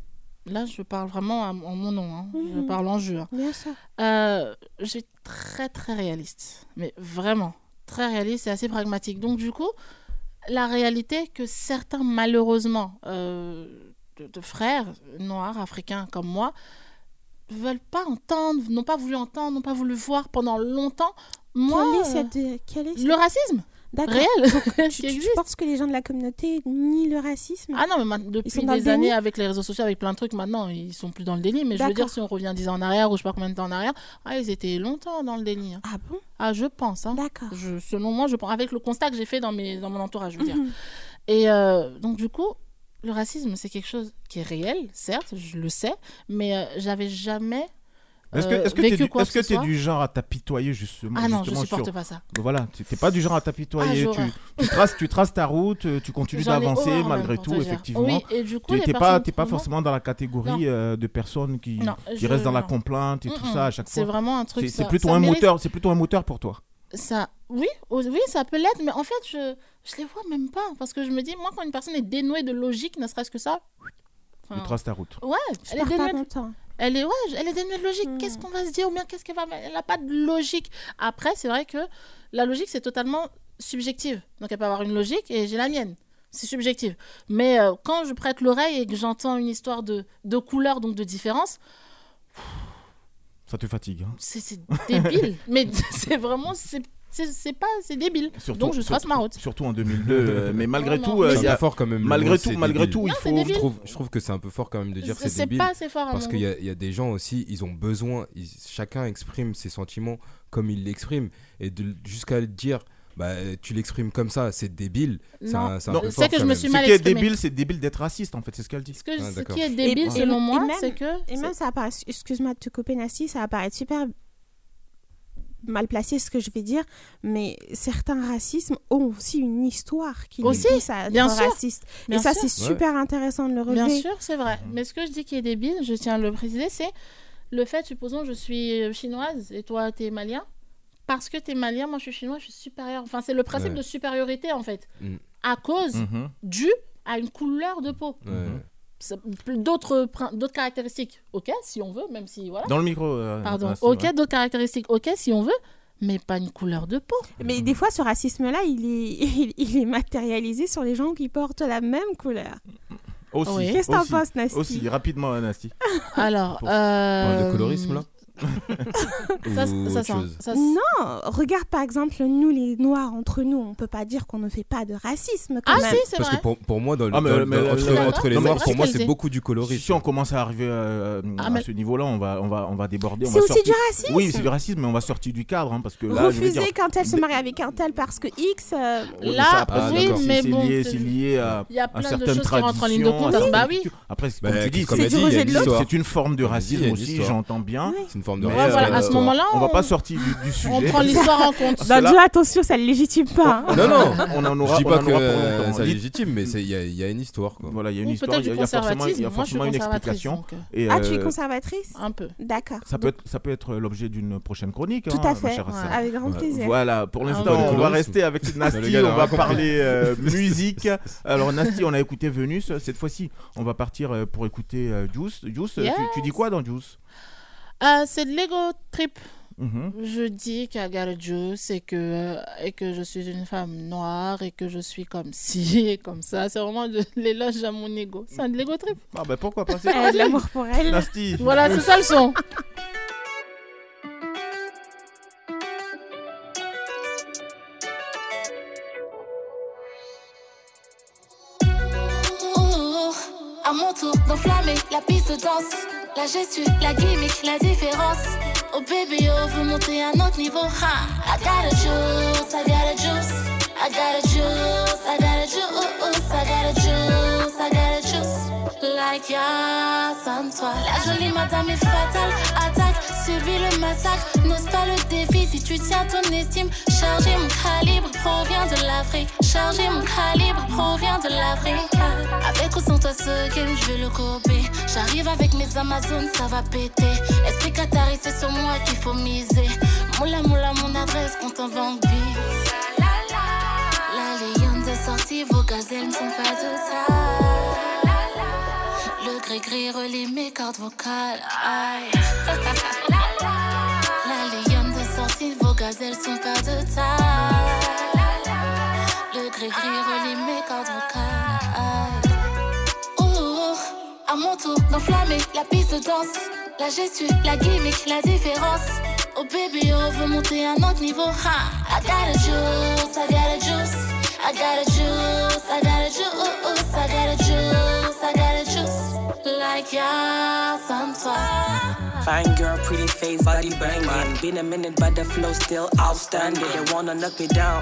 Là, je parle vraiment en mon nom. hein. Je Mhm. parle en jeu. hein. Bien sûr. Euh, je suis très, très réaliste. Mais vraiment, très réaliste et assez pragmatique. Donc, du coup, la réalité que certains, malheureusement, euh, de, de frères noirs, africains comme moi, veulent pas entendre, n'ont pas voulu entendre, n'ont pas voulu voir pendant longtemps. Moi, Quelle est cette, est le racisme. Réel qui tu, penses que les gens de la communauté nient le racisme? Ah non, mais ma- Ils depuis le des années avec les réseaux sociaux, avec plein de trucs, maintenant ils sont plus dans le déni. Mais je veux dire, si on revient 10 ans en arrière ou je sais pas combien de temps en arrière, ah, ils étaient longtemps dans le déni. hein. Ah bon? Ah, je pense. Hein. D'accord. Selon moi, je pense, avec le constat que j'ai fait dans, mes, dans mon entourage, je veux dire. Mhm. Et euh, donc, du coup, le racisme, c'est quelque chose qui est réel, certes, je le sais, mais euh, j'avais jamais. Est-ce que euh, est-ce que t'es vécu du, quoi est-ce que ce t'es soit. du genre à t'apitoyer justement Ah non, je justement supporte sur- pas ça. Voilà, tu- t'es pas du genre à t'apitoyer. Ah, tu, tu traces, tu traces ta route, euh, tu continues d'avancer malgré tout, effectivement. Oui, et du coup, Tu- t'es pas, forcément dans la catégorie euh, de personnes qui, Non, qui je- restent dans la complainte et tout ça à chaque C'est fois. vraiment un truc, C'est- C'est plutôt mérite- moteur, c'est plutôt un moteur pour toi. Ça, oui, oui, ça peut l'être, mais en fait, je, je les vois même pas. Parce que je me dis, moi, quand une personne est dénouée de logique, ne serait-ce que ça. Tu traces ta route. Ouais, Je elle est, perds pas. Elle, est, ouais, elle est dénuée de logique. Qu'est-ce qu'on va se dire? Ou bien qu'est-ce qu'elle va. Elle n'a pas de logique. Après, c'est vrai que la logique, c'est totalement subjective. Donc, elle peut avoir une logique et j'ai la mienne. C'est subjectif. Mais euh, quand je prête l'oreille et que j'entends une histoire de, de couleur, donc de différence, Ça te fatigue. hein? c'est c'est débile. Mais c'est vraiment. c'est- C'est pas. C'est débile. Surtout- donc, je trace surtout- ma route. Surtout en 2002. euh, mais malgré Non, non, tout, euh, il C'est y un a- peu fort quand même. malgré tout, malgré tout, il Non, faut. Je trouve, je trouve que c'est un peu fort quand même de dire c'est C'est débile. pas assez fort Parce qu'il y, a- il y a des gens aussi, ils ont besoin, ils- chacun exprime ses sentiments comme il l'exprime. Et jusqu'à le dire, bah, tu l'exprimes comme ça, c'est débile. C'est Non. un, c'est que je me suis Ce mal qui est débile, c'est débile d'être raciste, en fait, c'est ce qu'elle dit. Ce, que, Ah, ce qui est débile, Et- selon et moi, c'est que. Et même, ça apparaît, excuse-moi de te couper, Nasty, ça apparaît super mal placé ce que je vais dire, mais certains racismes ont aussi une histoire qui les Aussi, pousse à être bien sûr. racistes. Bien Et ça, sûr. c'est super intéressant de le Bien relever. sûr, c'est vrai. Mais ce que je dis qui est débile, je tiens à le préciser, c'est le fait, supposons, je suis euh, chinoise et toi, t'es malien. Parce que t'es malien, moi je suis chinois, je suis supérieur. Enfin, c'est le principe Ouais. de supériorité, en fait. Mm. À cause, Mhm. dû à une couleur de peau. D'autres d'autres caractéristiques, ok, si on veut, même si, voilà. Dans le micro. euh, Pardon, ok, d'autres caractéristiques, ok, si on veut, mais pas une couleur de peau. Mais des fois, ce racisme-là, il est, il, il est matérialisé sur les gens qui portent la même couleur. Aussi. Oui. Qu'est-ce que t'en aussi, penses, Nasty? Aussi, rapidement, Nasty. Alors, Pour- On parle euh, de colorisme là ça, Ou ça, autre ça- chose ça- Non, regarde par exemple, nous les Noirs, entre nous, on peut pas dire qu'on ne fait pas de racisme quand Ah même. si, c'est Parce vrai. que pour, pour moi, dans le- Ah, mais- dans- mais- dans- mais- entre, les non, noirs, pour moi, c'est beaucoup du colorisme. Si on commence à arriver euh, Ah, à mais- ce niveau-là, on va, on va, on va déborder. C'est aussi sortir- du racisme. Oui, c'est du racisme, mais on va sortir du cadre, hein, parce que là, je veux Refuser dire. quand elle se marie avec un tel parce que X. euh, Oui, mais Là, c'est- mais bon, lié, c'est- lié à, Il y a à plein de certaines choses qui rentrent en ligne de traditions, Bah oui. Après, Bah, comme tu dis, C'est une forme de racisme aussi, j'entends bien. C'est une forme de racisme. voilà, à ce euh, moment-là, On va pas sortir du, du sujet. On prend l'histoire en compte. Bah, Dieu, attention, ça ne légitime pas. hein. Non, non, on en je aura, dis on pas que euh, Dites- légitime, mais c'est- il y, a- il y a une histoire. Quoi. Voilà, il y a une Ou histoire, il y a, y forcément, y a je une explication. donc, euh, Ah, tu es euh, conservatrice? Un peu. D'accord. ça peut être, ça peut être l'objet d'une prochaine chronique. Tout hein, à ma fait, avec grand plaisir. Voilà, pour l'instant, Ah, on va rester avec Nasty, on va parler musique. Alors, Nasty, on a écouté Venus. Cette fois-ci, on va partir pour écouter Juice. Juice, tu- tu, dis quoi dans Juice? Euh, c'est de l'ego trip. Mhm. Je dis qu'à juice et que, et que je suis une femme noire et que je suis comme ci et comme ça. C'est vraiment de l'éloge à mon ego. C'est un de l'ego trip. Ah, bah pourquoi pas c'est Elle a de l'amour pour elle. Nasty. Voilà, c'est ça le son. Oh, à mon tour d'enflammer la piste danse. La gestu, la gimmick, la différence. Oh baby, oh, veut monter à un autre niveau. Ha, I got a juice, I got a juice. I got a juice, I got a juice, I got a juice, I got a juice. Like ya, sans toi. La jolie madame est fatale. Attaque, subis le massacre. N'ose pas le défi si tu tiens ton estime. Chargé, mon calibre provient de l'Afrique. Chargé, mon calibre provient de l'Afrique. Avec ou sans toi, ce game, je vais le courber. J'arrive avec mes Amazones, ça va péter. Esprit Qatari, c'est sur moi qu'il faut miser. Moula, moula, mon adresse, compte en banque. La légende de sortie, vos gazelles ne sont pas de ça. Gris-gris relie mes cordes vocales. La légende de sortie, vos gazelles sont pas de taille. Le gris-gris relie mes cordes vocales. Aïe. Oh, à mon tour d'enflammer la piste de danse. La gestu, la gimmick, la différence. Oh baby, oh, veut monter un autre niveau. Ha, I got a juice, I got a juice. I got a juice, I got a juice, I got a juice, I got a juice. Like ya, sans toi. Fine girl, pretty face, body banging. Been a minute, but the flow still outstanding. They wanna knock me down,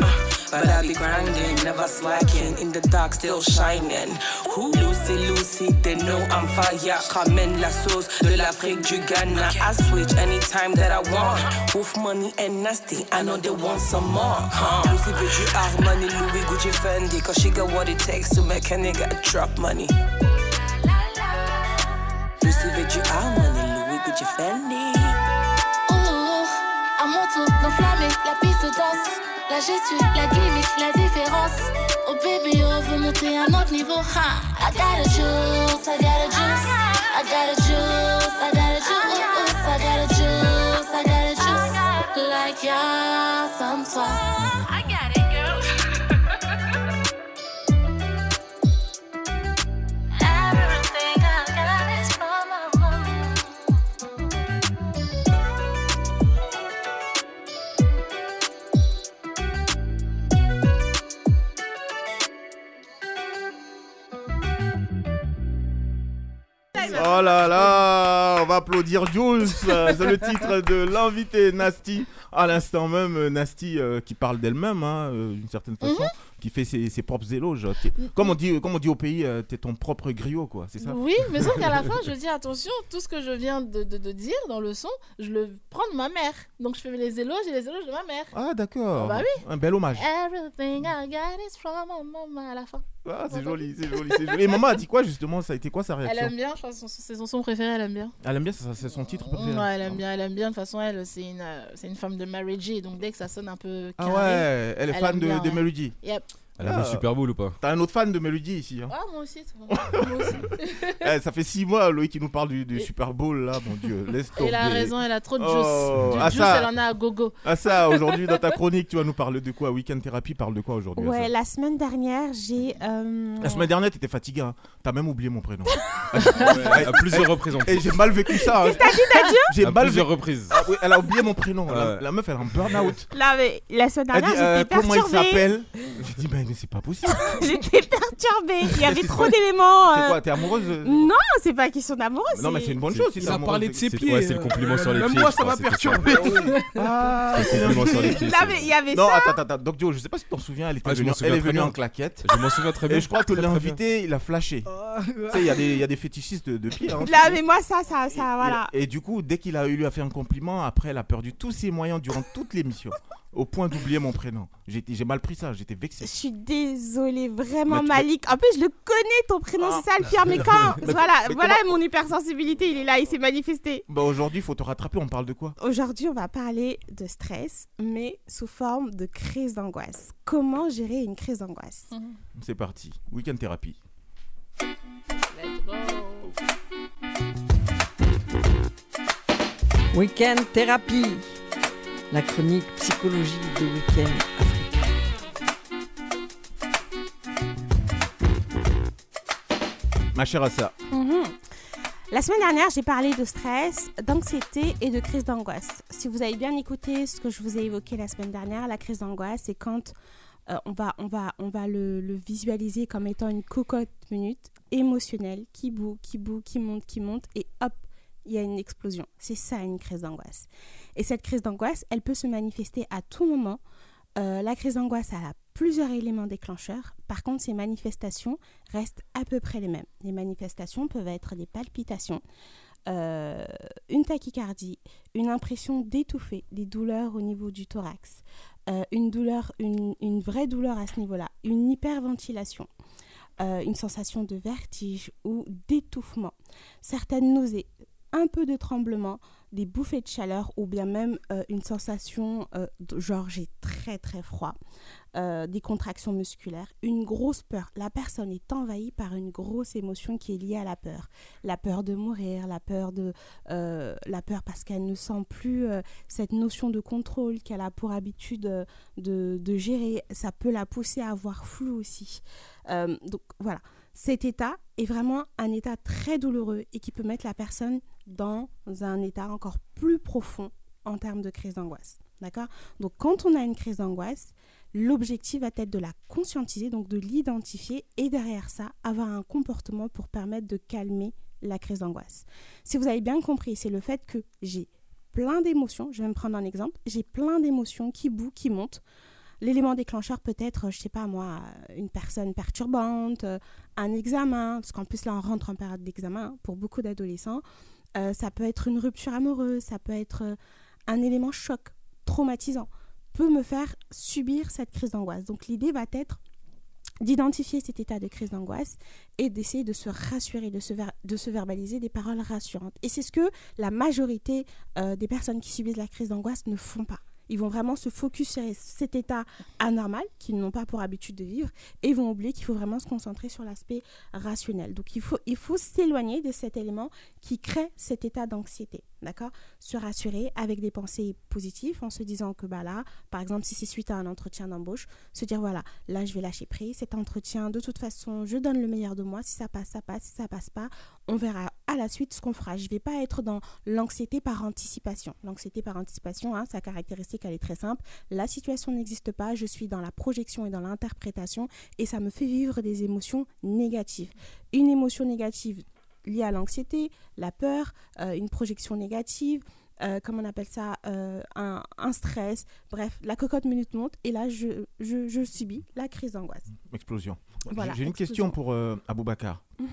but I be grinding, never slacking. In the dark, still shining. Who Lucy, Lucy, they know I'm fire. Ramène la sauce de l'Afrique, du Ghana. I switch anytime that I want. Wolf money and nasty, I know they want some more. Huh? Lucy du Armani, Louis, Gucci, Fendi. Cause she got what it takes to make a nigga drop money. Lucy veut du Armani, Louis, Gucci, Fendi. Oh, à mon tour d'enflammer la piste danse. je suis la gimmick, la différence. Oh baby, on veut monter à un autre niveau. Ha. I got a juice, I got a juice. I got a juice, I got a juice. I got a juice, I got a juice. Like y'a sans toi. Oh là là, on va applaudir Jules. C'est le titre de l'invité Nasty. À l'instant même, Nasty euh, qui parle d'elle-même, hein, euh, d'une certaine façon, Mhm. Qui fait ses, ses propres éloges. Comme on dit, comme on dit au pays, euh, t'es ton propre griot, quoi. C'est ça? Oui, mais sauf qu'à la fin, je dis attention, tout ce que je viens de, de- de dire dans le son, je le prends de ma mère. Donc je fais les éloges et les éloges de ma mère. Ah d'accord. Bah oui. Un bel hommage. Everything I got is from my mama à la fin. Ah, c'est joli, c'est joli, c'est joli. Et maman a dit quoi justement? Ça a été quoi sa Elle réaction? aime bien, je crois, son- c'est son son préféré, elle aime bien. Elle aime bien, c'est son titre préféré. Ouais, elle aime bien, elle aime bien. De toute façon, elle, c'est une, euh, c'est une femme de Mary J. Donc dès que ça sonne un peu Ah ouais, elle est fan aime de, bien, de. Melody. Yep. Elle a vu le Super Bowl ou pas? T'as un autre fan de Melody ici. hein. Ah, moi aussi. toi. moi aussi. Eh, ça fait 6 mois, Loïc, qui nous parle du, du Super Bowl, là, mon Dieu, laisse tomber. Elle a raison, elle a trop de juice. Oh, du ah, juice, ça. elle en a à gogo. Ah ça, aujourd'hui, dans ta chronique, tu vas nous parler de quoi? Weekend Therapy parle de quoi aujourd'hui Ouais, la semaine dernière, j'ai. euh, La semaine dernière, t'étais fatigué, hein. t'as même oublié mon prénom. à plusieurs reprises, en Et plus. j'ai mal vécu ça. hein. T'as dit, t'as dit J'ai mal plusieurs vécu- reprises. Ah oui, elle a oublié mon prénom. La, Ouais. la meuf, elle est en burn-out. Là, mais la semaine dernière, euh, j'étais comment il perturbée. s'appelle? J'ai dit, mais, mais c'est pas possible. J'étais perturbée. Il y avait trop d'éléments. C'est euh, quoi T'es amoureuse euh Non, c'est pas question d'amour. Non, mais c'est une bonne chose Il a parlé de ses pieds. ouais, c'est le compliment sur les même pieds, moi, je ça m'a perturbé. Ah, C'est le compliment sur les pieds. Là, c'est- mais il y avait Non, ça. attends, attends, Doc Joe, je sais pas si tu t'en souviens, elle, était Ah, est venue en claquette. Je m'en souviens très bien. Et je crois que l'invité, il a flashé. Tu sais, il y, a des- il y a des fétichistes de, pieds. hein. Là, mais moi, ça, ça, voilà. Et, et du coup, dès qu'il a eu lui a fait un compliment, après, elle a perdu tous ses moyens durant toute l'émission, au point d'oublier mon prénom. J'ai mal pris ça, j'étais vexé. Je suis désolée, vraiment Malik. En plus, je le connais, ton prénom, Ah. c'est ça le pire. Mais quand, Mais- voilà, mais voilà comment- mon hypersensibilité, il est là, il s'est manifesté. Bah aujourd'hui, il faut te rattraper, on parle de quoi? Aujourd'hui, on va parler de stress, mais sous forme de crise d'angoisse. Comment gérer une crise d'angoisse? C'est parti, week-end thérapie. Let's go. Week-end thérapie, la chronique psychologie de Week-end Africain. Ma chère Assa, Mhm. La semaine dernière, j'ai parlé de stress, d'anxiété et de crise d'angoisse. Si vous avez bien écouté ce que je vous ai évoqué la semaine dernière, la crise d'angoisse, c'est quand euh, on va, on va, on va le, le visualiser comme étant une cocotte minute émotionnelle qui boue, qui boue, qui monte, qui monte, et hop, il y a une explosion. C'est ça une crise d'angoisse. Et cette crise d'angoisse, elle peut se manifester à tout moment. Euh, la crise d'angoisse, a plusieurs éléments déclencheurs. Par contre, ces manifestations restent à peu près les mêmes. Les manifestations peuvent être des palpitations, euh, une tachycardie, une impression d'étouffer, des douleurs au niveau du thorax, euh, une douleur, une, vraie douleur à ce niveau-là, une hyperventilation, une sensation de vertige ou d'étouffement, certaines nausées, un peu de tremblement, des bouffées de chaleur ou bien même euh, une sensation euh, de- genre j'ai très très froid, euh, des contractions musculaires, une grosse peur. La personne est envahie par une grosse émotion qui est liée à la peur. La peur de mourir, la peur de la peur parce qu'elle ne sent plus cette notion de contrôle qu'elle a pour habitude de, de gérer. Ça peut la pousser à avoir flou aussi. Donc voilà, cet état est vraiment un état très douloureux et qui peut mettre la personne dans un état encore plus profond en termes de crise d'angoisse. D'accord? Donc quand on a une crise d'angoisse, l'objectif va être de la conscientiser, donc de l'identifier et derrière ça, avoir un comportement pour permettre de calmer la crise d'angoisse. Si vous avez bien compris, c'est le fait que j'ai plein d'émotions, je vais me prendre un exemple, j'ai plein d'émotions qui bouent, qui montent. L'élément déclencheur peut être, je sais pas moi, une personne perturbante, euh, un examen, parce qu'en plus là on rentre en période d'examen pour beaucoup d'adolescents. Euh, ça peut être une rupture amoureuse, ça peut être euh, un élément choc, traumatisant, peut me faire subir cette crise d'angoisse. Donc l'idée va être d'identifier cet état de crise d'angoisse et d'essayer de se rassurer, de se, verbaliser des paroles rassurantes. Et c'est ce que la majorité euh, des personnes qui subissent la crise d'angoisse ne font pas. Ils vont vraiment se focus sur cet état anormal qu'ils n'ont pas pour habitude de vivre et ils vont oublier qu'il faut vraiment se concentrer sur l'aspect rationnel. Donc il faut, il faut s'éloigner de cet élément qui crée cet état d'anxiété. D'accord? Se rassurer avec des pensées positives en se disant que bah là, par exemple, si c'est suite à un entretien d'embauche, se dire voilà, là je vais lâcher prise, cet entretien, de toute façon, je donne le meilleur de moi. Si ça passe, ça passe. Si ça passe pas, on verra à la suite ce qu'on fera. Je vais pas être dans l'anxiété par anticipation. L'anxiété par anticipation, hein, sa caractéristique, elle est très simple. La situation n'existe pas, je suis dans la projection et dans l'interprétation et ça me fait vivre des émotions négatives. Une émotion négative liée à l'anxiété, la peur, euh, une projection négative, euh, comment on appelle ça, euh, un, un stress, bref, la cocotte minute monte et là je, je, je subis la crise d'angoisse. Explosion. Voilà, J'ai une explosion. question pour euh, Aboubacar. Mhm.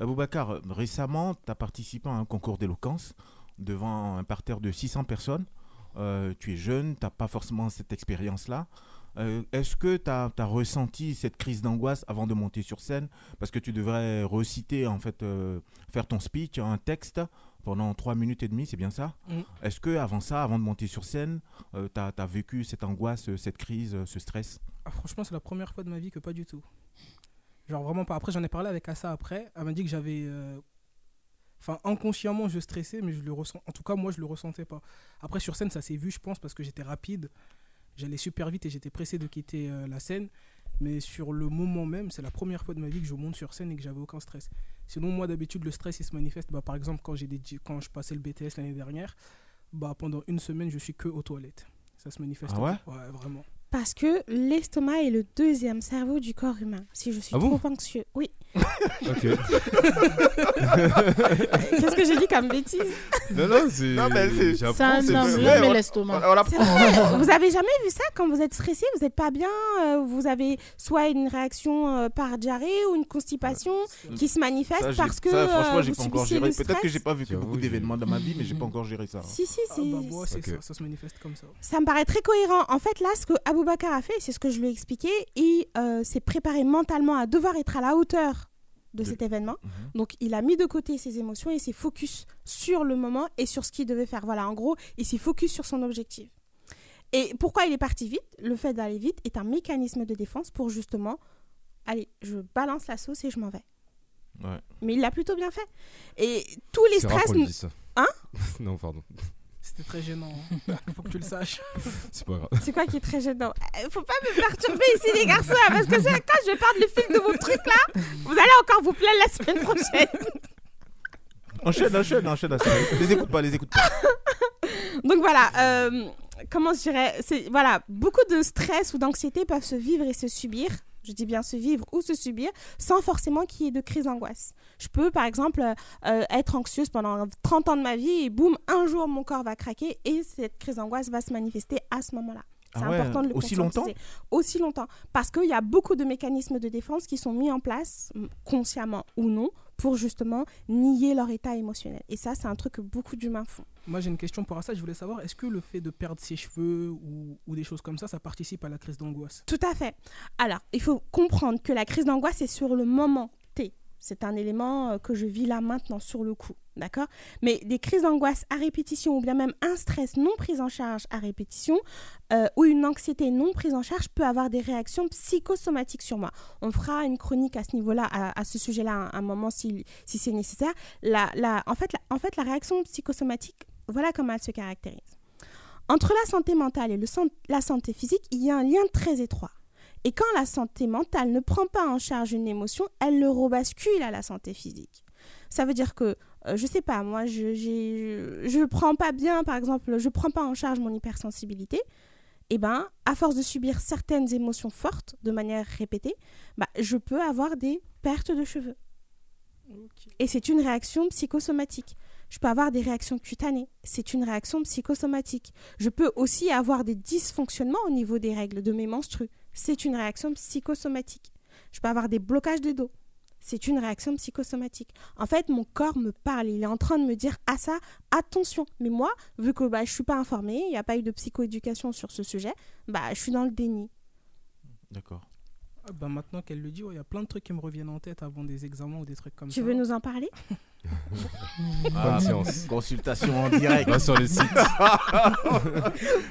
Aboubacar, euh, récemment, tu as participé à un concours d'éloquence devant un parterre de 600 personnes. Tu es jeune, tu n'as pas forcément cette expérience-là. Euh, Est-ce que tu as, ressenti cette crise d'angoisse avant de monter sur scène? Parce que tu devrais reciter, en fait, euh, faire ton speech, un texte pendant 3 minutes et demie, c'est bien ça? Est-ce que avant ça, avant de monter sur scène, tu as, vécu cette angoisse, euh, cette crise, euh, ce stress? Ah, franchement, c'est la première fois de ma vie que pas du tout. Genre vraiment pas. Après, j'en ai parlé avec Assa après. Elle m'a dit que j'avais. euh, Enfin, inconsciemment, je stressais, mais je le ressens. En tout cas, moi, je le ressentais pas. Après, sur scène, ça s'est vu, je pense, parce que j'étais rapide. J'allais super vite et j'étais pressé de quitter euh, la scène. Mais sur le moment même, c'est la première fois de ma vie que je monte sur scène et que j'avais aucun stress. Sinon, moi, d'habitude, le stress, il se manifeste. Bah, par exemple, quand, j'ai des... quand je passais le BTS l'année dernière, bah, pendant une semaine, je suis que aux toilettes. Ça se manifeste. Ah ouais? Ouais, vraiment. Parce que l'estomac est le deuxième cerveau du corps humain. Si je suis Ah bon? trop anxieux, oui. Ok. Qu'est-ce que j'ai dit comme bêtise? Non, non, c'est. Non, mais c'est- C'est un homme, on- l'estomac. vous avez jamais vu ça quand vous êtes stressé, vous n'êtes pas bien, euh, vous avez soit une réaction euh, par diarrhée ou une constipation qui se manifeste Ça, parce que ça, franchement, euh, j'ai vous pas encore subissez géré. Peut-être que j'ai pas J'avoue, beaucoup d'événements dans ma vie, mais j'ai pas encore géré ça. Si, si, Ah, si. bah, moi, c'est Ok. ça, ça se manifeste comme ça. Ça me paraît très cohérent. En fait, là, ce que Aboubacar a fait, c'est ce que je lui ai expliqué, il euh, s'est préparé mentalement à devoir être à la hauteur de cet événement. Mhm. Donc, il a mis de côté ses émotions et s'est focus sur le moment et sur ce qu'il devait faire. Voilà, en gros, il s'est focus sur son objectif. Et pourquoi il est parti vite? Le fait d'aller vite est un mécanisme de défense pour justement, allez, je balance la sauce et je m'en vais. Ouais. Mais il l'a plutôt bien fait. Et tous les rare stress... qu'on le dise ça. Hein? Non, pardon. C'était très gênant. hein. Faut que tu le saches. C'est pas grave. C'est quoi qui est très gênant? Euh, Faut pas me perturber ici, les garçons, hein, parce que quand je vais perdre le fil de mon truc là, vous allez encore vous plaindre la semaine prochaine. Enchaîne, enchaîne, enchaîne. enchaîne. Les écoute pas, les écoute pas. Donc voilà, euh, comment je dirais Voilà, beaucoup de stress ou d'anxiété peuvent se vivre et se subir. Je dis bien se vivre ou se subir sans forcément qu'il y ait de crise d'angoisse. Je peux par exemple euh, être anxieuse pendant 30 ans de ma vie et boum, un jour mon corps va craquer et cette crise d'angoisse va se manifester à ce moment-là. C'est Ah ouais, important de le aussi longtemps? Aussi longtemps. Parce qu'il y a beaucoup de mécanismes de défense qui sont mis en place, consciemment ou non, pour justement nier leur état émotionnel. Et ça, c'est un truc que beaucoup d'humains font. Moi, j'ai une question pour ça. Je voulais savoir, est-ce que le fait de perdre ses cheveux ou, ou des choses comme ça, ça participe à la crise d'angoisse? Tout à fait. Alors, il faut comprendre que la crise d'angoisse est sur le moment T. C'est un élément euh, que je vis là maintenant sur le coup. D'accord? Mais des crises d'angoisse à répétition ou bien même un stress non pris en charge à répétition euh, ou une anxiété non prise en charge peut avoir des réactions psychosomatiques sur moi. On fera une chronique à ce niveau-là, à, ce sujet-là, un, moment si, si c'est nécessaire. La, la, en, fait, la, en fait, la réaction psychosomatique, voilà comment elle se caractérise. Entre la santé mentale et le la santé physique, il y a un lien très étroit. Et quand la santé mentale ne prend pas en charge une émotion, elle le rebascule à la santé physique. Ça veut dire que, euh, je sais pas, moi, je j'ai- je prends pas bien, par exemple, je prends pas en charge mon hypersensibilité. Et ben, à force de subir certaines émotions fortes de manière répétée, bah, je peux avoir des pertes de cheveux. Et c'est une réaction psychosomatique. Je peux avoir des réactions cutanées. C'est une réaction psychosomatique. Je peux aussi avoir des dysfonctionnements au niveau des règles de mes menstrues. C'est une réaction psychosomatique. Je peux avoir des blocages de dos. C'est une réaction psychosomatique. En fait, mon corps me parle. Il est en train de me dire à ça, attention. Mais moi, vu que bah, je ne suis pas informée, il n'y a pas eu de psychoéducation sur ce sujet, bah, je suis dans le déni. D'accord. Ah bah, Maintenant qu'elle le dit, ouais, il y a plein de trucs qui me reviennent en tête avant des examens ou des trucs comme Tu ça. veux nous en parler? Ah. Consultation en direct. Va sur les sites.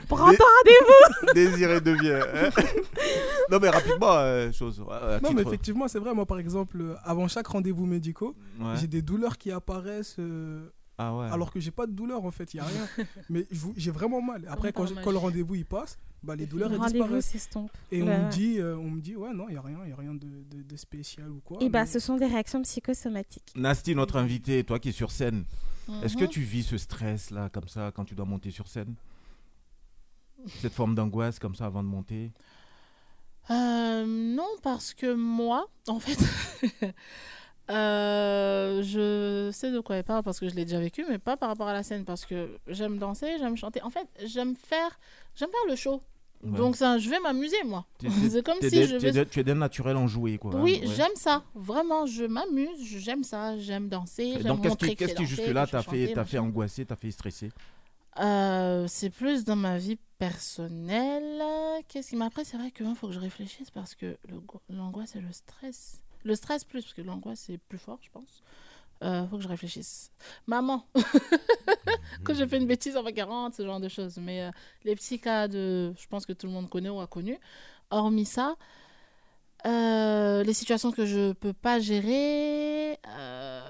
Prends ton rendez-vous. Désiré devient. hein. non, mais rapidement, euh, chose. Non, mais effectivement, c'est vrai. Moi, par exemple, euh, avant chaque rendez-vous médicaux, Ouais. j'ai des douleurs qui apparaissent. Ah ouais. Alors que j'ai pas de douleur en fait, il y a rien. mais j'ai vraiment mal. Après, quand, le rendez-vous il passe, bah, les douleurs Le elles disparaissent. Et on, Ouais, me dit, euh, on me dit, ouais, non, il n'y a rien, y a rien de, de- de spécial ou quoi. Et bah, mais- ce sont des réactions psychosomatiques. Nasty, notre invité, toi qui es sur scène, est-ce que Mhm. tu vis ce stress là, comme ça, quand tu dois monter sur scène? Cette forme d'angoisse comme ça avant de monter? Euh, non, parce que moi, en fait, euh, je sais de quoi elle parle parce que je l'ai déjà vécu, mais pas par rapport à la scène parce que j'aime danser, j'aime chanter. En fait, j'aime faire, j'aime faire le show. Ouais. Donc ça, je vais m'amuser moi. C'est comme si je vais. Tu es d'un naturel en jouer, quoi. hein, Oui, ouais. j'aime ça. Vraiment, je m'amuse, j'aime ça, j'aime danser, Donc, qu'est-ce qui, jusque-là t'a fait, chanter, t'a fait angoisser, t'a fait stresser? Euh, c'est plus dans ma vie personnelle. Qu'est-ce qui m'après c'est vrai qu'il faut que je réfléchisse parce que l'angoisse et le stress. Le stress plus parce que l'angoisse c'est plus fort, je pense. Euh, faut que je réfléchisse. Maman, quand j'ai fait une bêtise en 40, ce genre de choses. Mais euh, les petits cas je pense que tout le monde connaît ou a connu. Hormis ça, euh, les situations que je peux pas gérer, euh,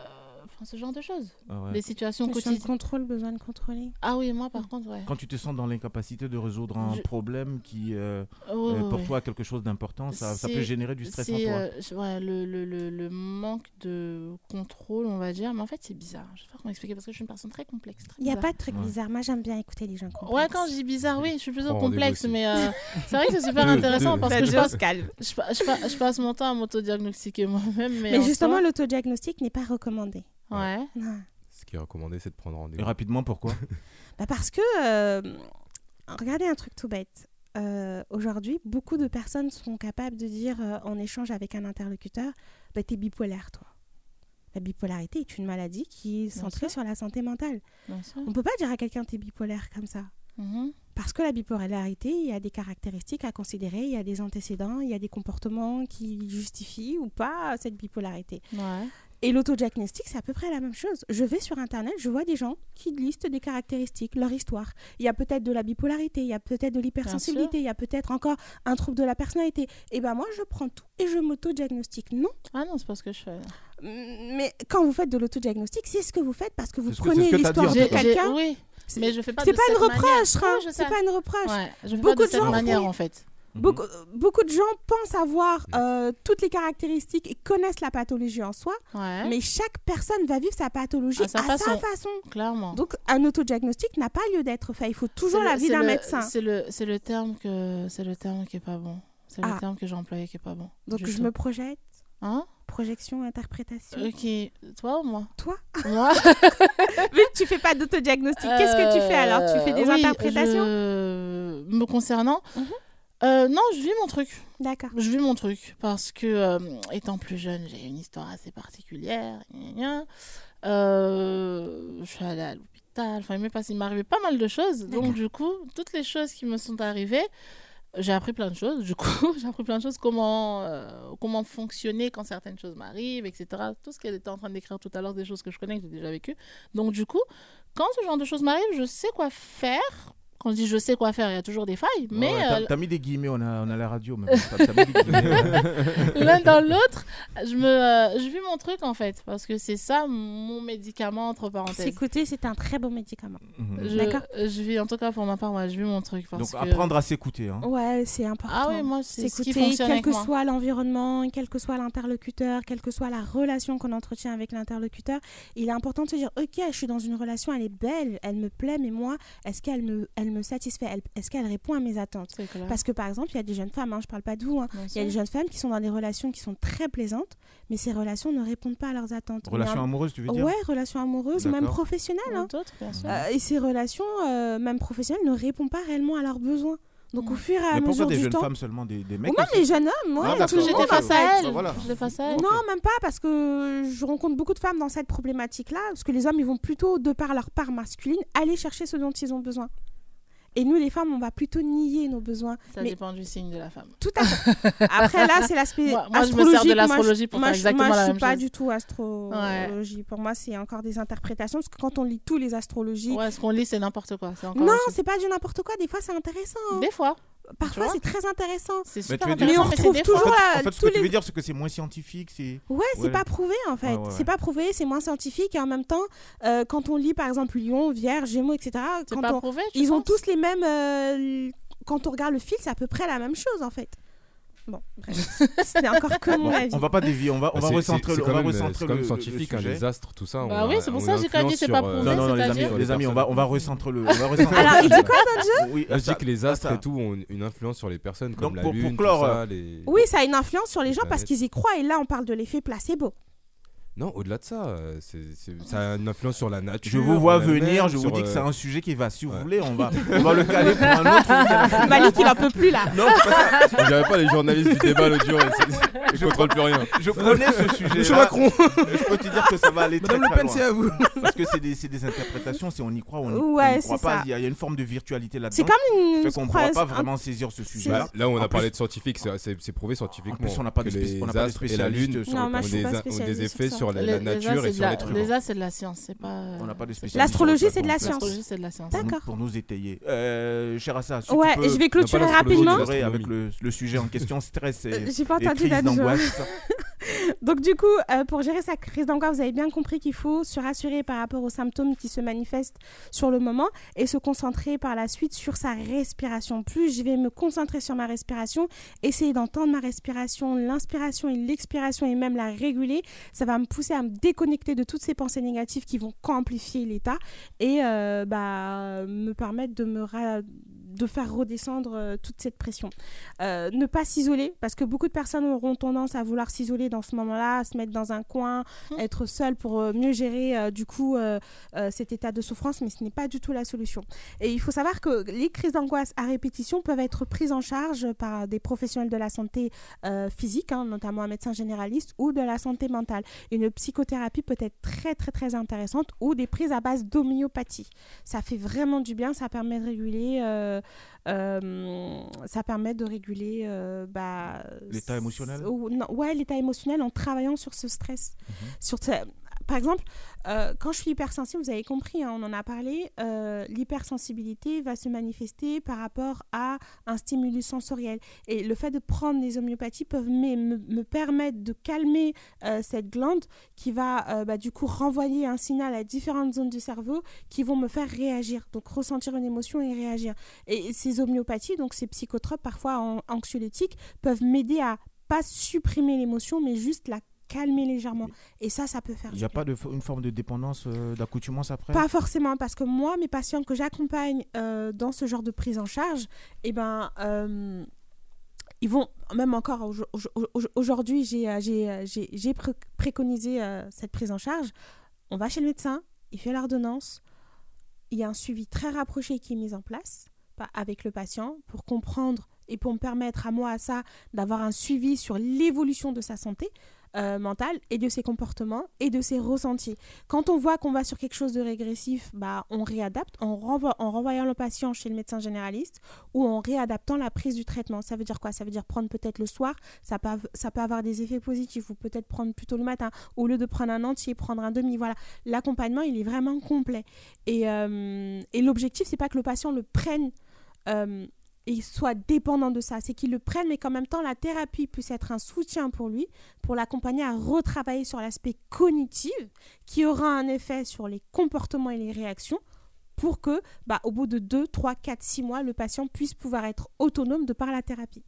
enfin ce genre de choses. Ah ouais. Les situations Question de quotidiennes. contrôle, besoin de contrôler. Ah oui, moi par contre, ouais. Quand tu te sens dans l'incapacité de résoudre un Je- problème qui, euh, Ouais, euh, pour ouais. toi, a quelque chose d'important, ça, ça peut générer du stress en toi. euh, ouais, le, le, le, le manque de contrôle, on va dire. Mais en fait, c'est bizarre. Je sais pas comment expliquer parce que je suis une personne très complexe. très Il n'y a pas de truc bizarre. Moi, j'aime bien écouter les gens complexes. Ouais, quand je dis bizarre, oui, je suis plutôt rendez-vous complexe, mais euh, c'est vrai que c'est super intéressant parce que je passe, je, pa- je pa- je passe mon temps à m'autodiagnostiquer moi-même. Mais, Mais, en justement, l'autodiagnostic n'est pas recommandé. Ouais. Ce qui est recommandé, c'est de prendre Et rendez-vous. rapidement, pourquoi? Bah parce que, euh, regardez un truc tout bête. Euh, Aujourd'hui, beaucoup de personnes sont capables de dire euh, en échange avec un interlocuteur bah, T'es bipolaire, toi. La bipolarité est une maladie qui est Bien centrée sûr. sur la santé mentale. Bien sûr. On peut pas dire à quelqu'un T'es bipolaire comme ça. Mhm. Parce que la bipolarité, il y a des caractéristiques à considérer, il y a des antécédents, il y a des comportements qui justifient ou pas cette bipolarité. Ouais. Et l'autodiagnostic, c'est à peu près la même chose. Je vais sur Internet, je vois des gens qui listent des caractéristiques, leur histoire. Il y a peut-être de la bipolarité, il y a peut-être de l'hypersensibilité, il y a peut-être encore un trouble de la personnalité. Et ben moi, je prends tout et je m'autodiagnostique. Non. Ah non, c'est pas ce que je fais. Mais quand vous faites de l'autodiagnostic, c'est ce que vous faites parce que vous prenez l'histoire de quelqu'un. Oui, mais je fais pas C'est de pas une cette reproche, hein, c'est pas une reproche. Ouais, je fais pas beaucoup de gens manière, font- en fait. Beaucoup, beaucoup de gens pensent avoir euh, toutes les caractéristiques et connaissent la pathologie en soi, Ouais. mais chaque personne va vivre sa pathologie À sa à sa façon. Clairement. Donc un autodiagnostic n'a pas lieu d'être fait. Il faut toujours la c'est d'un médecin. C'est le, le terme que, c'est le terme qui est pas bon. C'est Ah. le terme que j'ai employé qui est pas bon. Donc je me projette. Hein? Projection, interprétation. Ok. Toi ou moi? Toi Moi? Vu que tu fais pas d'autodiagnostic, qu'est-ce que tu fais alors? Tu fais des Euh, oui, interprétations? je- Me concernant, euh, non, je vis mon truc. D'accord. Je vis mon truc parce que, euh, étant plus jeune, j'ai une histoire assez particulière. Euh, je suis allée à l'hôpital. Enfin, il m'est passé- il m'est arrivé pas mal de choses. Donc, du coup, toutes les choses qui me sont arrivées, j'ai appris plein de choses. Du coup, j'ai appris plein de choses. Comment, comment fonctionner quand certaines choses m'arrivent, etc. Tout ce qu'elle était en train d'écrire tout à l'heure, des choses que je connais, que j'ai déjà vécues. Donc, du coup, quand ce genre de choses m'arrive, je sais quoi faire. Quand je dis je sais quoi faire, il y a toujours des failles. Mais Ouais, t'as- euh, T'as mis des guillemets, on a, on a la radio, l'un dans l'autre, je me, euh, je vis mon truc en fait, parce que c'est ça mon médicament entre parenthèses. Écoutez, c'est un très bon médicament. Je, D'accord je vis en tout cas pour ma part, ouais, je vis mon truc parce Donc que- apprendre à s'écouter. Hein. Ouais, c'est important. Ah oui, moi, c'est ce qui S'écouter, fonctionne quel que moi. soit l'environnement, quel que soit l'interlocuteur, quelle que soit la relation qu'on entretient avec l'interlocuteur, il est important de se dire, ok, je suis dans une relation, elle est belle, elle me plaît, mais moi, est-ce qu'elle me, elle me satisfait Est-ce qu'elle répond à mes attentes? Parce que par exemple, il y a des jeunes femmes, hein, je parle pas de vous, hein, il y a des jeunes femmes qui sont dans des relations qui sont très plaisantes, mais ces relations ne répondent pas à leurs attentes. Relation Mais un- amoureuse, tu veux dire? Ouais, relations amoureuses, ou même professionnelles. hein. D'autres, bien sûr. Euh, et ces relations, euh, même professionnelles, ne répondent pas réellement à leurs besoins. Donc au fur et à Mais pourquoi mesure des du jeunes temps. femmes seulement? Des, des mecs Ou même les jeunes hommes, ouais. Ah, J'étais face à elle. Bah, voilà. J'étais face à elle. Non, même pas, parce que je rencontre beaucoup de femmes dans cette problématique-là, parce que les hommes, ils vont plutôt, de par leur part masculine, aller chercher ce dont ils ont besoin. Et nous, les femmes, on va plutôt nier nos besoins. Ça Mais dépend du signe de la femme. tout à fait. Après, là, c'est l'aspect Moi- moi, je me sers de. Moi, l'astrologie pour moi, faire je- exactement moi, la je suis même pas chose. du tout astrologie. Pour moi, c'est encore des interprétations. Parce que quand on lit tous les astrologies. Ouais, ce qu'on lit, c'est n'importe quoi. Non, chose. c'est pas du n'importe quoi. Des fois, c'est intéressant. hein. Des fois. Parfois, c'est très intéressant. C'est Mais tu super dire- Mais on intéressant, mais c'est retrouve toujours la- En fait, ce tous que tu les- veux dire, c'est que c'est moins scientifique. c'est Ouais, c'est pas prouvé en fait. Ouais, ouais, C'est pas prouvé, c'est moins scientifique. Et en même temps, euh, quand on lit par exemple Lion, Vierge, Gémeaux, etc., C'est quand pas on- prouvé, tu ils ont tous les mêmes. euh, quand on regarde le fil, c'est à peu près la même chose en fait. Bon, bref. c'était encore que mon Bon, avis. on va pas dévier, on va, on va recentrer le, c'est on va quand même, recentrer c'est quand même le- scientifique, le hein, les astres, tout ça. Bah on oui, c'est pour ça que j'ai quand même dit, c'est pas euh, prouvé, Non, non, non, les amis, les amis, on va, on va recentrer le. On va recentrer Alors, il dit quoi, Donjo Oui, Là, je dis que les astres ça- et tout ont une influence sur les personnes, comme Donc, la pour- pour lune, clore, tout ça, euh, les... Oui, ça a une influence sur les les gens parce qu'ils y croient. Et là, on parle de l'effet placebo. Non, au-delà de ça, euh, c'est, c'est- ça a une influence sur la nature. Je vous vois venir, je vous dis que c'est euh, un sujet qui va, si vous ouais. voulez, on va, on va le caler pour un autre. Malik, il en peut plus là. Non, c'est pas ça. Dirait pas les journalistes du débat l'autre jour, ils, Je contrôlent plus rien. Je connais ce sujet. Monsieur Macron. Je peux te dire que ça va aller très, Madame Le très Pen, loin. c'est à vous. Parce que c'est des, c'est des interprétations, c'est on y croit, on y, on y Ouais, croit c'est pas. ça. Il y, a, il y a une forme de virtualité là-dedans. C'est comme une. fait qu'on ne pourra pas vraiment saisir ce sujet-là. Bah, là, on a parlé de scientifique, c'est, c'est- c'est prouvé scientifiquement. En plus, on n'a pas de que spéci- les on n'a pas de astres et la lune le ont des, spécialiste effets sur sur la, Les- la nature as, et c'est sur de la- l'être humain. Les as, c'est de la science, c'est pas. On n'a pas de spécialistes. L'astrologie, c'est de la science. L'astrologie, c'est de la science. Pour nous- D'accord. Pour nous étayer. Euh, cher Assa, si Ouais, tu peux je vais clôturer rapidement. avec le, le sujet en question, stress et, Euh, J'ai pas et entendu crise d'angoisse. Donc du coup, euh, pour gérer sa crise d'angoisse, vous avez bien compris qu'il faut se rassurer par rapport aux symptômes qui se manifestent sur le moment et se concentrer par la suite sur sa respiration. Plus je vais me concentrer sur ma respiration, essayer d'entendre ma respiration, l'inspiration et l'expiration et même la réguler, ça va me pousser à me déconnecter de toutes ces pensées négatives qui vont qu'amplifier l'état et euh, bah, me permettre de me de faire redescendre euh, toute cette pression. Euh, ne pas s'isoler, parce que beaucoup de personnes auront tendance à vouloir s'isoler dans ce moment-là, à se mettre dans un coin, être seul pour euh, mieux gérer du coup cet état de souffrance, mais ce n'est pas du tout la solution. Et il faut savoir que les crises d'angoisse à répétition peuvent être prises en charge par des professionnels de la santé euh, physique, hein, notamment un médecin généraliste, ou de la santé mentale. Une psychothérapie peut être très très très intéressante, ou des prises à base d'homéopathie. Ça fait vraiment du bien, ça permet de réguler... euh, ça permet de réguler euh, bah, L'état émotionnel ou- non, Ouais, l'état émotionnel en travaillant sur ce stress. Mhm. Sur Par exemple, euh, quand je suis hypersensible, vous avez compris, hein, on en a parlé, euh, l'hypersensibilité va se manifester par rapport à un stimulus sensoriel. Et le fait de prendre des homéopathies peuvent me, me- me permettre de calmer euh, cette glande qui va bah, du coup renvoyer un signal à différentes zones du cerveau qui vont me faire réagir, donc ressentir une émotion et réagir. Et ces homéopathies, donc ces psychotropes parfois an- anxiolytiques, peuvent m'aider à pas supprimer l'émotion, mais juste la calmer légèrement. Et ça, ça peut faire Il n'y a pas de, une forme de dépendance, euh, d'accoutumance après? Pas forcément, parce que moi, mes patients que j'accompagne euh, dans ce genre de prise en charge, eh ben, euh, ils vont, même encore aujo- aujo- aujo- aujourd'hui, j'ai euh, préconisé cette prise en charge. On va chez le médecin, il fait l'ordonnance, il y a un suivi très rapproché qui est mis en place avec le patient pour comprendre et pour me permettre à moi, à ça, d'avoir un suivi sur l'évolution de sa santé euh, mentale et de ses comportements et de ses ressentis. Quand on voit qu'on va sur quelque chose de régressif, bah, on réadapte on renvoie, en renvoyant le patient chez le médecin généraliste ou en réadaptant la prise du traitement. Ça veut dire quoi? Ça veut dire prendre peut-être le soir, ça peut, avoir des effets positifs ou peut-être prendre plutôt le matin. Au lieu de prendre un entier, prendre un demi. Voilà, l'accompagnement, il est vraiment complet. Et, euh, et l'objectif, c'est pas que le patient le prenne euh, et soit dépendant de ça. C'est qu'il le prenne, mais qu'en même temps, la thérapie puisse être un soutien pour lui, pour l'accompagner à retravailler sur l'aspect cognitif, qui aura un effet sur les comportements et les réactions, pour que, bah, au bout de 2, 3, 4, 6 mois, le patient puisse pouvoir être autonome de par la thérapie.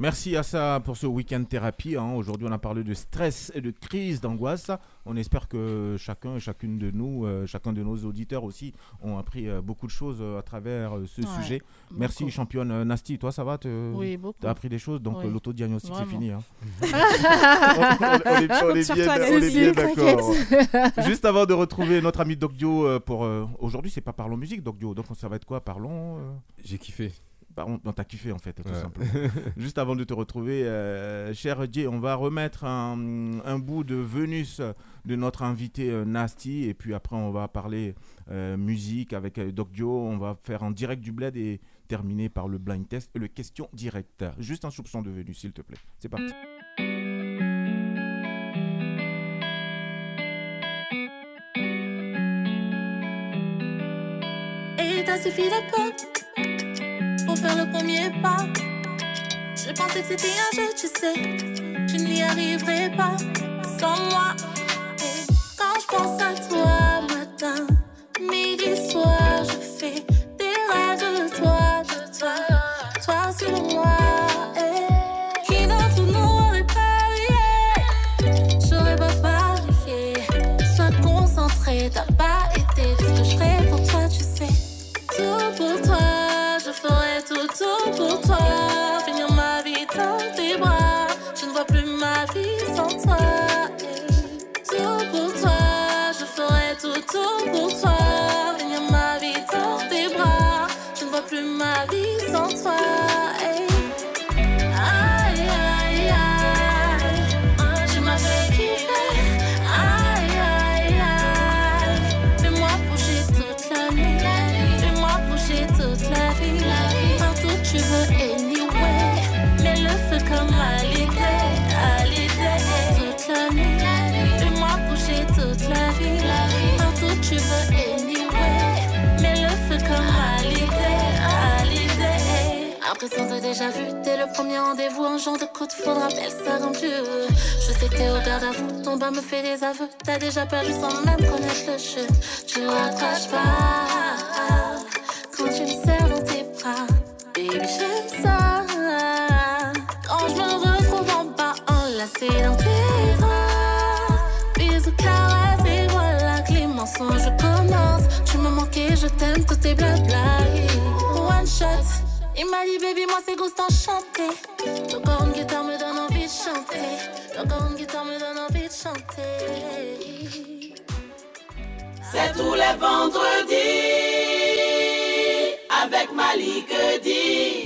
Merci à ça pour ce week-end thérapie. hein. Aujourd'hui, on a parlé de stress et de crise d'angoisse. On espère que chacun et chacune de nous, euh, chacun de nos auditeurs aussi, ont appris euh, beaucoup de choses euh, à travers euh, ce Ouais, sujet. Merci, beaucoup. championne euh, Nasty. Toi, ça va? Te... Oui, beaucoup. T'as appris des choses, donc Oui. l'autodiagnostic, c'est fini. hein. on, est, on est bien, on est d'accord. Juste avant de retrouver notre ami Doc Dio euh, pour... euh, Aujourd'hui, c'est pas Parlons Musique, Doc Dio. Donc, ça va être quoi? Parlons... euh, J'ai kiffé. Bah, on, on t'a kiffé en fait, tout Ouais. simplement. Juste avant de te retrouver, euh, cher Jay, on va remettre un, un bout de Venus de notre invité euh, Nasty. Et puis après, on va parler euh, musique avec euh, Doc Dio. On va faire un direct du bled et terminer par le blind test et le question directe. Juste un soupçon de Venus, s'il te plaît. C'est parti. Et t'as suffi de peu pour faire le premier pas. Je pensais que c'était un jeu, tu sais. Je n'y arriverai pas sans moi. Et quand je pense à toi, matin, midi, soir, je fais des rêves de toi, de toi, toi sur moi. Tout, pour toi. Finir ma vie dans tes bras, je ne vois plus ma vie sans toi. Tout pour toi, je ferai tout, tout pour toi. Finir ma vie dans tes bras, je ne vois plus ma vie de déjà vu dès le premier rendez-vous. Un genre de coup de foudre rappelle ça rend plus. Je sais que t'es au garde à vous. Ton bas me fait des aveux. T'as déjà perdu sans même connaître le jeu. Tu raccroches pas quand tu me serres dans tes bras. Baby, j'aime ça. Quand je me retrouve en bas, enlacé dans tes bras. Bisous, caresses, et voilà que les mensonges commencent. Tu me manquais, je t'aime, tout est blabla. One shot. Il m'a dit, baby, moi c'est ghost enchanté. Encore une guitare me donne envie de chanter. Encore une guitare me donne envie de chanter. C'est tous les vendredis.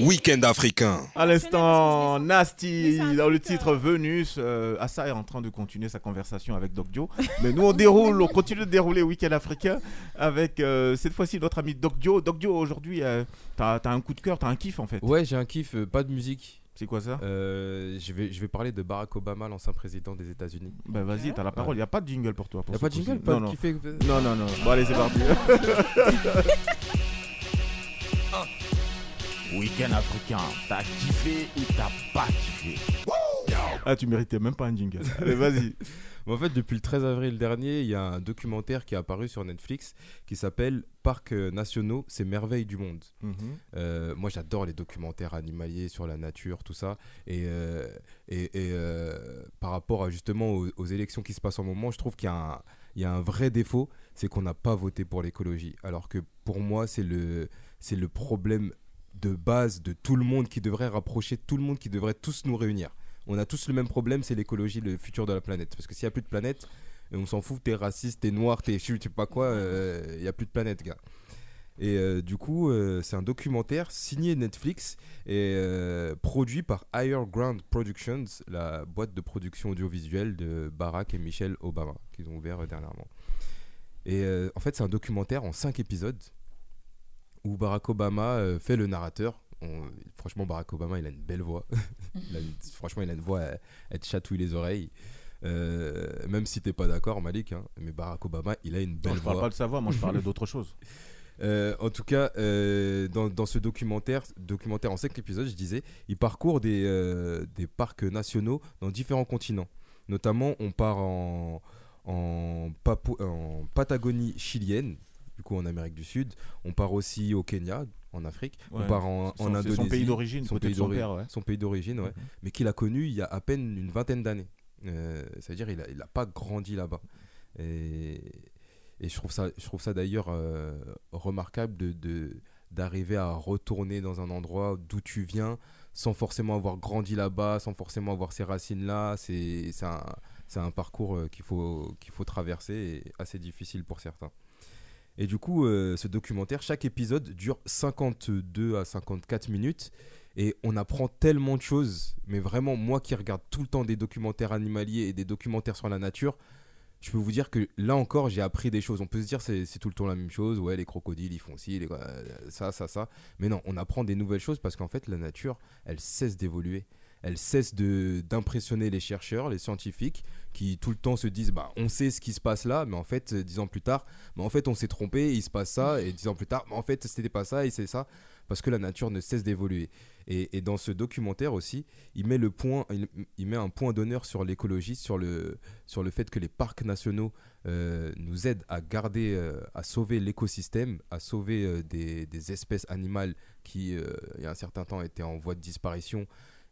Week-end africain. À l'instant, Nasty, dans le titre Venus, euh, Assa est en train de continuer sa conversation avec Doc Dio. Mais nous, on déroule, on continue de dérouler Week-end africain avec euh, cette fois-ci notre ami Doc Dio. Doc Dio, aujourd'hui, euh, t'as as un coup de cœur, t'as un kiff en fait. Ouais, j'ai un kiff, euh, pas de musique. C'est quoi ça? Euh, je, vais, je vais parler de Barack Obama, l'ancien président des États-Unis. Bah vas-y, t'as la parole. Il n'y a pas de jingle pour toi. Pour Y a pas de jingle? Pas non, de non. non, non, non. Bon, allez, c'est parti. Week-end africain, t'as kiffé ou t'as pas kiffé? Ah, tu méritais même pas un jingle. Allez, vas-y. En fait, depuis le 13 avril dernier, il y a un documentaire qui est apparu sur Netflix qui s'appelle Parcs nationaux, ces merveilles du monde. Mhm. Euh, moi, j'adore les documentaires animaliers sur la nature, tout ça. Et, euh, et, et, euh, par rapport à, justement aux, aux élections qui se passent en moment, je trouve qu'il y a un, il y a un vrai défaut, c'est qu'on n'a pas voté pour l'écologie. Alors que pour moi, c'est le, c'est le problème de base de tout le monde qui devrait rapprocher tout le monde, qui devrait tous nous réunir. On a tous le même problème, c'est l'écologie, le futur de la planète. Parce que s'il n'y a plus de planète, euh, on s'en fout, t'es raciste, t'es noir, t'es je sais pas quoi, euh, il n'y a plus de planète, gars. Et euh, du coup, euh, c'est un documentaire signé Netflix et euh, produit par Higher Ground Productions, la boîte de production audiovisuelle de Barack et Michelle Obama, qu'ils ont ouvert euh, dernièrement. Et euh, en fait, c'est un documentaire en 5 épisodes où Barack Obama euh, fait le narrateur. On- franchement, Barack Obama, il a une belle voix. Il a une- franchement, il a une voix, elle, elle te chatouille les oreilles. Euh, même si t'es pas d'accord, Malik, hein, mais Barack Obama, il a une belle je voix. parle pas de sa voix, moi, je parlais d'autre chose. Euh, en tout cas, euh, dans, dans ce documentaire, documentaire en 5 épisodes, je disais, il parcourt des, euh, des parcs nationaux dans différents continents. Notamment, on part en, en, Papou- en Patagonie chilienne, du coup en Amérique du Sud. On part aussi au Kenya, en Afrique. Ouais. On part en, c'est son Indonésie. pays d'origine, son son ouais. son pays d'origine, ouais. Mhm. mais qu'il a connu il y a à peine une vingtaine d'années. Euh, C'est-à-dire il n'a il a pas grandi là-bas. Et, et je trouve ça, je trouve ça d'ailleurs euh, remarquable de, d'arriver à retourner dans un endroit d'où tu viens sans forcément avoir grandi là-bas, sans forcément avoir ces racines-là. C'est, c'est, un, un parcours euh, qu'il faut, qu'il faut traverser et assez difficile pour certains. Et du coup, euh, ce documentaire, chaque épisode dure 52 à 54 minutes. Et on apprend tellement de choses. Mais vraiment, moi qui regarde tout le temps des documentaires animaliers et des documentaires sur la nature, je peux vous dire que là encore, j'ai appris des choses. On peut se dire c'est tout le temps la même chose. Ouais, les crocodiles, ils font ci, euh, ça, ça, ça. Mais non, on apprend des nouvelles choses parce qu'en fait, la nature, elle cesse d'évoluer. Elle cesse d'impressionner les chercheurs, les scientifiques, qui tout le temps se disent bah, on sait ce qui se passe là, mais en fait, euh, dix ans plus tard, bah, en fait, on s'est trompé, il se passe ça, et dix ans plus tard, bah, en fait, c'était pas ça, et c'est ça, parce que la nature ne cesse d'évoluer. Et, dans ce documentaire aussi, il met, le point, il, met un point d'honneur sur l'écologie, sur le, sur le fait que les parcs nationaux euh, nous aident à garder, euh, à sauver l'écosystème, à sauver des, des espèces animales qui, il y a un certain temps, étaient en voie de disparition.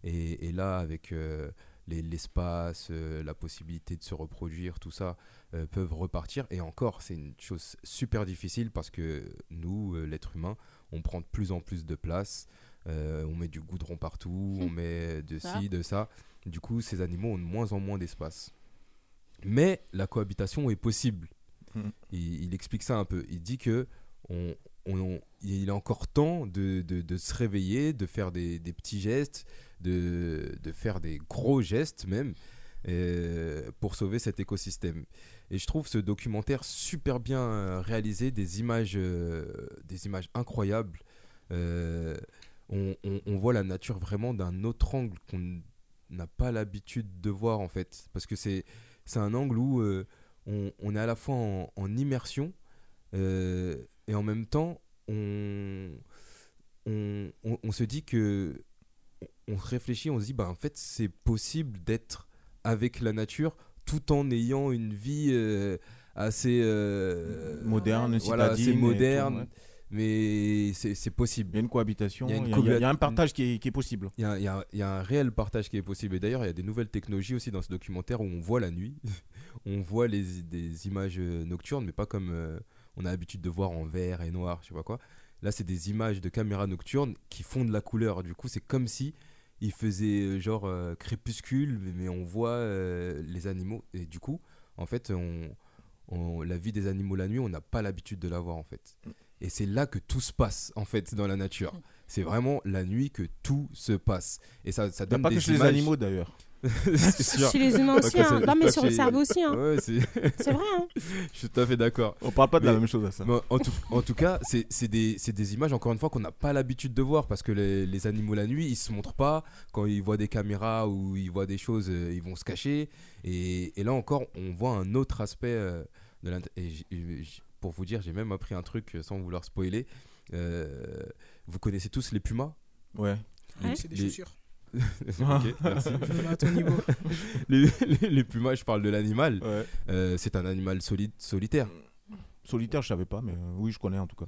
Et, et là, avec euh, les- l'espace, euh, la possibilité de se reproduire, tout ça, euh, peuvent repartir. Et encore, c'est une chose super difficile parce que nous, euh, l'être humain, on prend de plus en plus de place. euh, on met du goudron partout, on met de Ça. ci, de ça. Du coup, ces animaux ont de moins en moins d'espace. Mais la cohabitation est possible. Mhm. Il, il explique ça un peu. Il dit que on, il est encore temps de, se réveiller, de faire des, petits gestes, de, faire des gros gestes même, euh, pour sauver cet écosystème. Et je trouve ce documentaire super bien euh, réalisé, des images, euh, incroyables. On, voit la nature vraiment d'un autre angle qu'on n'a pas l'habitude de voir en fait. Parce que c'est un angle où on, est à la fois en, immersion et en même temps on, on, on- on se dit que on, réfléchit, on se dit bah en fait c'est possible d'être avec la nature tout en ayant une vie euh, assez euh, Moderne, voilà, assez tout, moderne. ouais. Mais c'est possible. Il y a une cohabitation, il y a- il y un partage qui est, qui est possible. il y, a, il y a- il y a un réel partage qui est possible. Et d'ailleurs, il y a des nouvelles technologies aussi dans ce documentaire où on voit la nuit. on voit les, des images euh, nocturnes, mais pas comme euh, on a l'habitude de voir en vert et noir, je sais pas quoi. Là, c'est des images de caméras nocturnes qui font de la couleur. Du coup, c'est comme si il faisait euh, genre euh, crépuscule, mais- on voit euh, les animaux. Et du coup, en fait, on, on- la vie des animaux la nuit, on n'a pas l'habitude de la voir en fait. Et c'est là que tout se passe en fait dans la nature. C'est vraiment la nuit que tout se passe. Et ça, ça donne pas des que chez les animaux, d'ailleurs. C'est sûr. Chez les humains aussi, hein. Non, mais sur le cerveau aussi, hein. Ouais, c'est vrai, hein. Je suis tout à fait d'accord. On parle pas de la même chose à ça. en, tout, en tout cas, c'est des, images, encore une fois, qu'on n'a pas l'habitude de voir parce que les, les animaux la nuit, ils se montrent pas. Quand ils voient des caméras ou ils voient des choses, euh, ils vont se cacher. Et, et là encore, on voit un autre aspect euh, de l'int- et j- et j- Pour vous dire, j'ai même appris un truc euh, sans vouloir spoiler. Euh, vous connaissez tous les pumas? Ouais. Ouais. C'est des chaussures. ok, merci. Je me mets à ton niveau. les, les- les pumas, je parle de l'animal. Ouais. Euh, c'est un animal solide, solitaire. Solitaire, je savais pas, mais euh, oui, je connais en tout cas.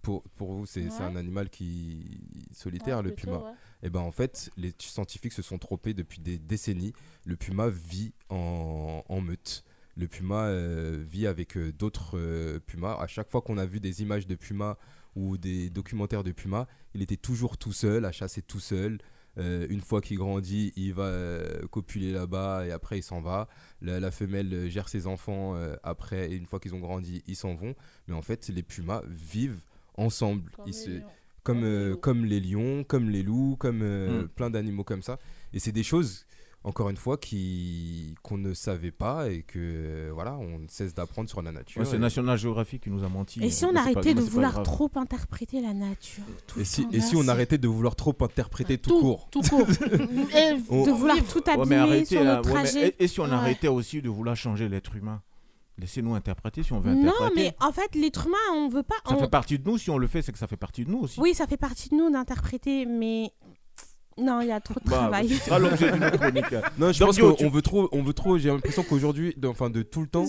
Pour, pour vous, c'est Ouais. un animal qui solitaire, Ouais, le plutôt, puma. ouais. Et ben en fait, les scientifiques se sont trompés depuis des décennies. Le puma vit en, en meute. Le puma euh, vit avec euh, d'autres euh, pumas. À chaque fois qu'on a vu des images de pumas ou des documentaires de pumas, il était toujours tout seul, à chasser tout seul. Euh, une fois qu'il grandit, il va euh, copuler là-bas et après il s'en va. La, la femelle euh, gère ses enfants euh, après et une fois qu'ils ont grandi, ils s'en vont. Mais en fait, les pumas vivent ensemble. Comme Ils les se- lions. comme, euh, comme les lions, comme les loups, comme euh, Mm. plein d'animaux comme ça. Et c'est des choses, encore une fois, qui qu'on ne savait pas et que euh, voilà, on ne cesse d'apprendre sur la nature. Ouais, c'est Et- National Geographic qui nous a menti. Et si on pas- arrêtait de vouloir trop interpréter la nature tout Et si, temps, et là, si on arrêtait de vouloir trop interpréter tout, Tout, court tout court. Et On- de vouloir tout Ouais, abîmer arrêtez, sur là. notre Ouais, mais trajet. et, et si on Ouais. arrêtait aussi de vouloir changer l'être humain? Laissez-nous interpréter si on veut Non, interpréter. mais en fait, l'être humain, on veut pas. Ça on- fait partie de nous. Si on le fait, c'est que ça fait partie de nous aussi. Oui, ça fait partie de nous d'interpréter, mais non, il y a trop de Bah, travail. ce sera l'objet d'une chronique. Non, je pense qu'on tu- veut trop, on veut trop. J'ai l'impression qu'aujourd'hui, de- enfin de tout le temps,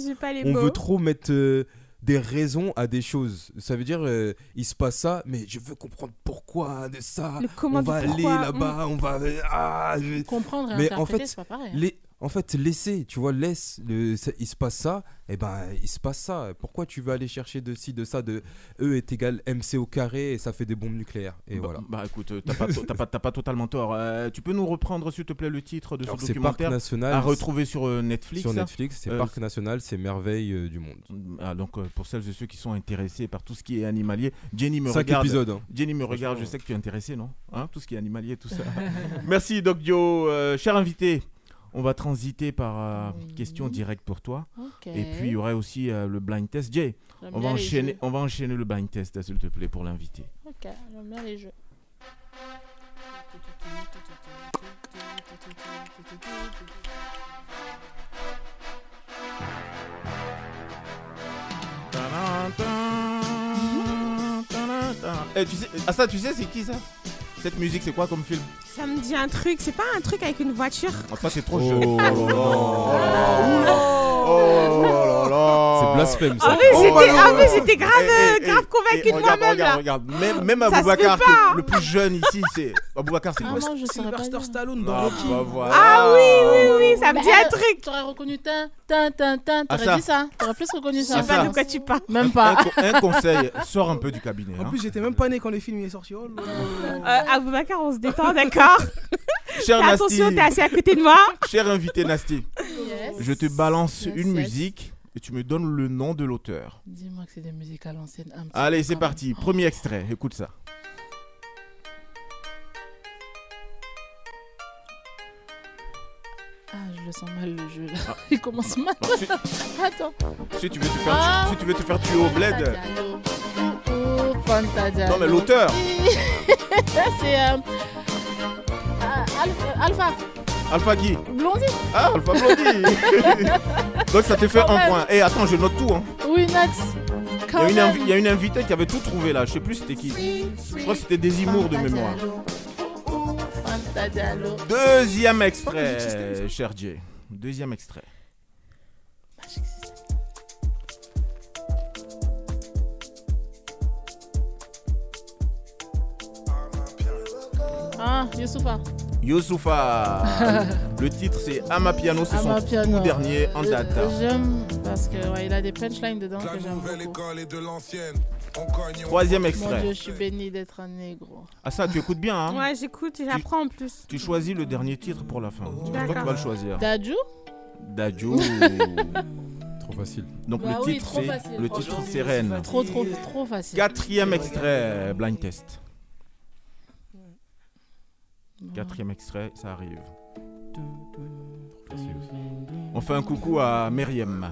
on mots. veut trop mettre euh, des raisons à des choses. Ça veut dire, euh, il se passe ça, mais je veux comprendre pourquoi de ça. Le comment on va aller pourquoi, là-bas, on va. Ah, je- Comprendre et mais en fait, c'est pas pareil, hein. les, En fait, laissez, tu vois, laisse, le, il se passe ça, et ben il se passe ça. Pourquoi tu veux aller chercher de ci, de ça, de E est égal MC au carré et ça fait des bombes nucléaires Et bah, voilà. bah, écoute, euh, t'as pas, pas, pas totalement tort. Euh, tu peux nous reprendre, s'il te plaît, le titre de Alors, ce documentaire Parc National. à retrouver sur euh, Netflix. Sur Netflix, c'est Euh, Parc National, c'est merveille du monde. Ah, donc pour celles et ceux qui sont intéressés par tout ce qui est animalier, Jenny me Cinq regarde. épisodes, hein. Jenny me regarde, je sais que tu es intéressé, non? Hein, Tout ce qui est animalier, tout ça. Merci Doc Dio. Cher invité, on va transiter par euh, question directe pour toi. Et puis il y aurait aussi euh, le blind test. Jay, on va, enchaîner, on va enchaîner le blind test, s'il te plaît, pour l'invité. Ok, j'aime bien les jeux. Eh, tu sais, ah ça, tu sais, c'est qui ça? Cette musique, c'est quoi comme film Ça me dit un truc, c'est pas un truc avec une voiture. Ah, toi, c'est trop Oh jeune. Oh là. C'est blasphème, ça. Ah oui, Oh, j'étais bah, ah non, oui, ouais. j'étais grave, Eh, eh, euh, grave eh, convaincue eh, de regarde, moi-même là. regarde, regarde. Même, même Aboubacar, le plus jeune ici, c'est. Aboubacar, c'est Ah je Sylvester. Stallone dans Ah, Rocky. bah, voilà. Ah oui, oui, oui, ça me dit un truc. T'aurais reconnu tin, tin, tin, tin. Ah, T'aurais dit ça. T'aurais plus reconnu Je ça. sais pas de quoi tu parles. Même pas. un conseil, sors un peu du cabinet. En hein. plus, j'étais même pas né quand le film est sorti. Oh. Euh, Aboubacar, on se détend, d'accord Attention, t'es assis à côté de moi. cher invité Nasty, Yes. je te balance Yes, une yes. musique et tu me donnes le nom de l'auteur. Dis-moi que c'est des musiques à l'ancienne. Allez, c'est parti. Premier extrait, écoute ça. Ah, je le sens mal le jeu là. Il commence mal. si- Attends. Si tu veux te faire, Ah. si tu veux te faire tuer au bled. Oh. Non, mais l'auteur. c'est euh, ah, Alpha. Alpha. Guy. Blondie. Ah, Alpha Blondie. Donc ça te fait un point. Et attends, je note tout. Hein. Oui, Nat. Il y, a une y a invitée qui avait tout trouvé là. Je sais plus c'était qui. Je crois que c'était Désimour de mémoire. Deuxième extrait, cher Jay. Deuxième extrait. Ah, Youssoufa. Youssoufa. le titre c'est Amapiano, c'est son tout dernier en date. J'aime parce que ouais, il a des punchlines dedans que j'aime beaucoup. Troisième Mon extrait. Dieu, je suis béni d'être un négro. Ah ça, tu écoutes bien, hein? Ouais, j'écoute, j'apprends en plus. Tu choisis le dernier titre pour la fin. Qui D'accord. vas le choisir. Dadju? Dadju. Trop facile. Donc Bah le oui, titre c'est le titre Reine. Trop, trop, trop facile. Quatrième extrait, blind test. Quatrième extrait, ça arrive. On fait un coucou à Meriem.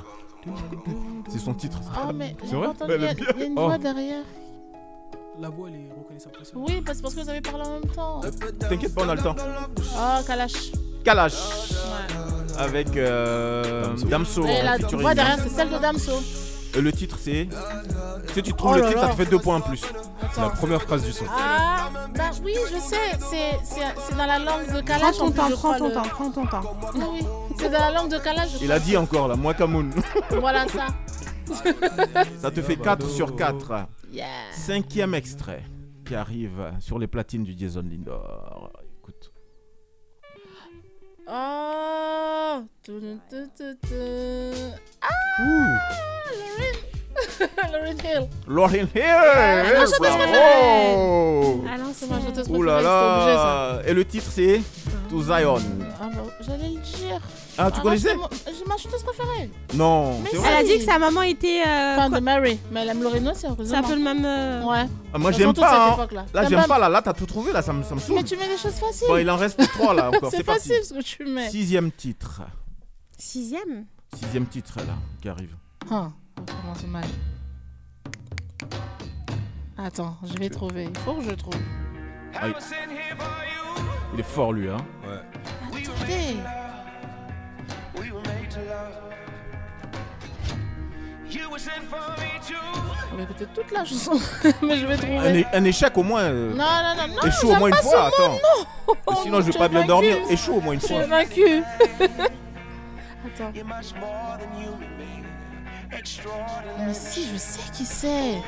C'est son titre. Ah, mais C'est j'ai vrai il y a- y une Oh. voix derrière. La voix, elle est reconnaissable facilement. Oui, parce parce que vous avez parlé en même temps. T'inquiète pas, on a le temps. Ah, Kalash. Kalash. Ouais. Avec euh, Damso. Et la voix derrière, c'est celle de Damso. Et le titre c'est. Si tu trouves Oh le titre, là. ça te fait deux points en plus. C'est la première phrase du son. Ah, bah oui, je sais. C'est- C'est c'est dans la langue de Kalash. Prends ton temps, je prends ton temps, prends ton temps. Oui, oui. C'est dans la langue de Kalash. je Il a dit encore là, moi Kamoun. Voilà ça. Ça te fait 4 sur 4. Yeah. Cinquième extrait qui arrive sur les platines du Jason Lindor. Oh. Ah. Lauryn Hill. Lauryn Hill Ah, Bravo Ah non, c'est ma chanteuse préférée, obligé, ça. Et le titre c'est To Zion. Ah bah, j'allais le dire. Ah, tu non, connaissais c'est ma chanteuse préférée. Non, Mais c'est. Elle a dit que sa maman était. euh, quoi- de Mary. Mais elle aime heureusement. C'est un peu le même. euh, Ouais. Ah, Moi Elles j'aime cette pas. hein. époque-là. Là T'aimes j'aime pas- pas là, là t'as tout trouvé là, ça me, ça me saoule. Mais tu mets des choses faciles. Bon, il en reste 3 là encore, c'est parti. facile ce que tu mets. Sixième titre. Sixième. Sixième titre là, qui arrive. Ah, on commence mal. Attends, je vais trouver. Il faut que je trouve. Ah, il... il est fort lui hein. Ouais. Attendez. On va écouter toute la chanson, mais je vais Un, trouver. un échec au moins. euh, Non, non, non, non. Échoue au moins une fois, attends. non. Sinon je vais pas bien dormir. Échoue au moins une fois. es vaincu. Attends. Mais si, je sais qui c'est.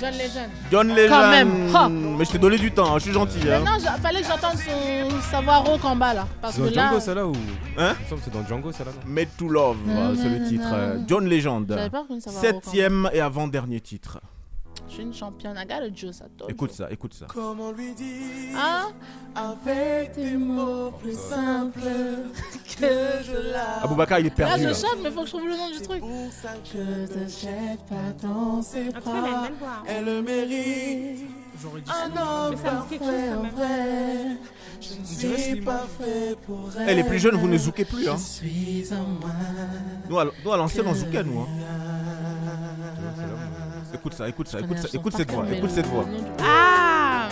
John Legend. John Legend. Quand même. Ha. Mais je t'ai donné du temps, hein, je suis gentil. Hein. non, fallait que j'entende son savoir rock en bas là. Parce C'est que dans là. Django, celle-là ou? Hein? Il me semble que c'est dans Django, celle-là. non? Made to Love, euh, c'est le titre. euh, John Legend. Septième et avant-dernier titre. Je suis une championne. I got a juice, Écoute you. ça, écoute ça. Comment lui dire Hein? avec des mots plus simples que je la. Aboubacar, il est Là, perdu je là. chante, mais faut que je trouve le nom du truc. Je te jette pas dans ses une bras. Elle le mérite. J'aurais dit Un homme parfait vrai. Je ne suis pas fait pour elle. Elle est plus jeune, vous ne zoukez plus. Hein. Je. Nous, à, nous, à l'ancienne, on zoukait, nous. Hein. Écoute ça, écoute ça, écoute ça, écoute cette voix, écoute cette voix. Ah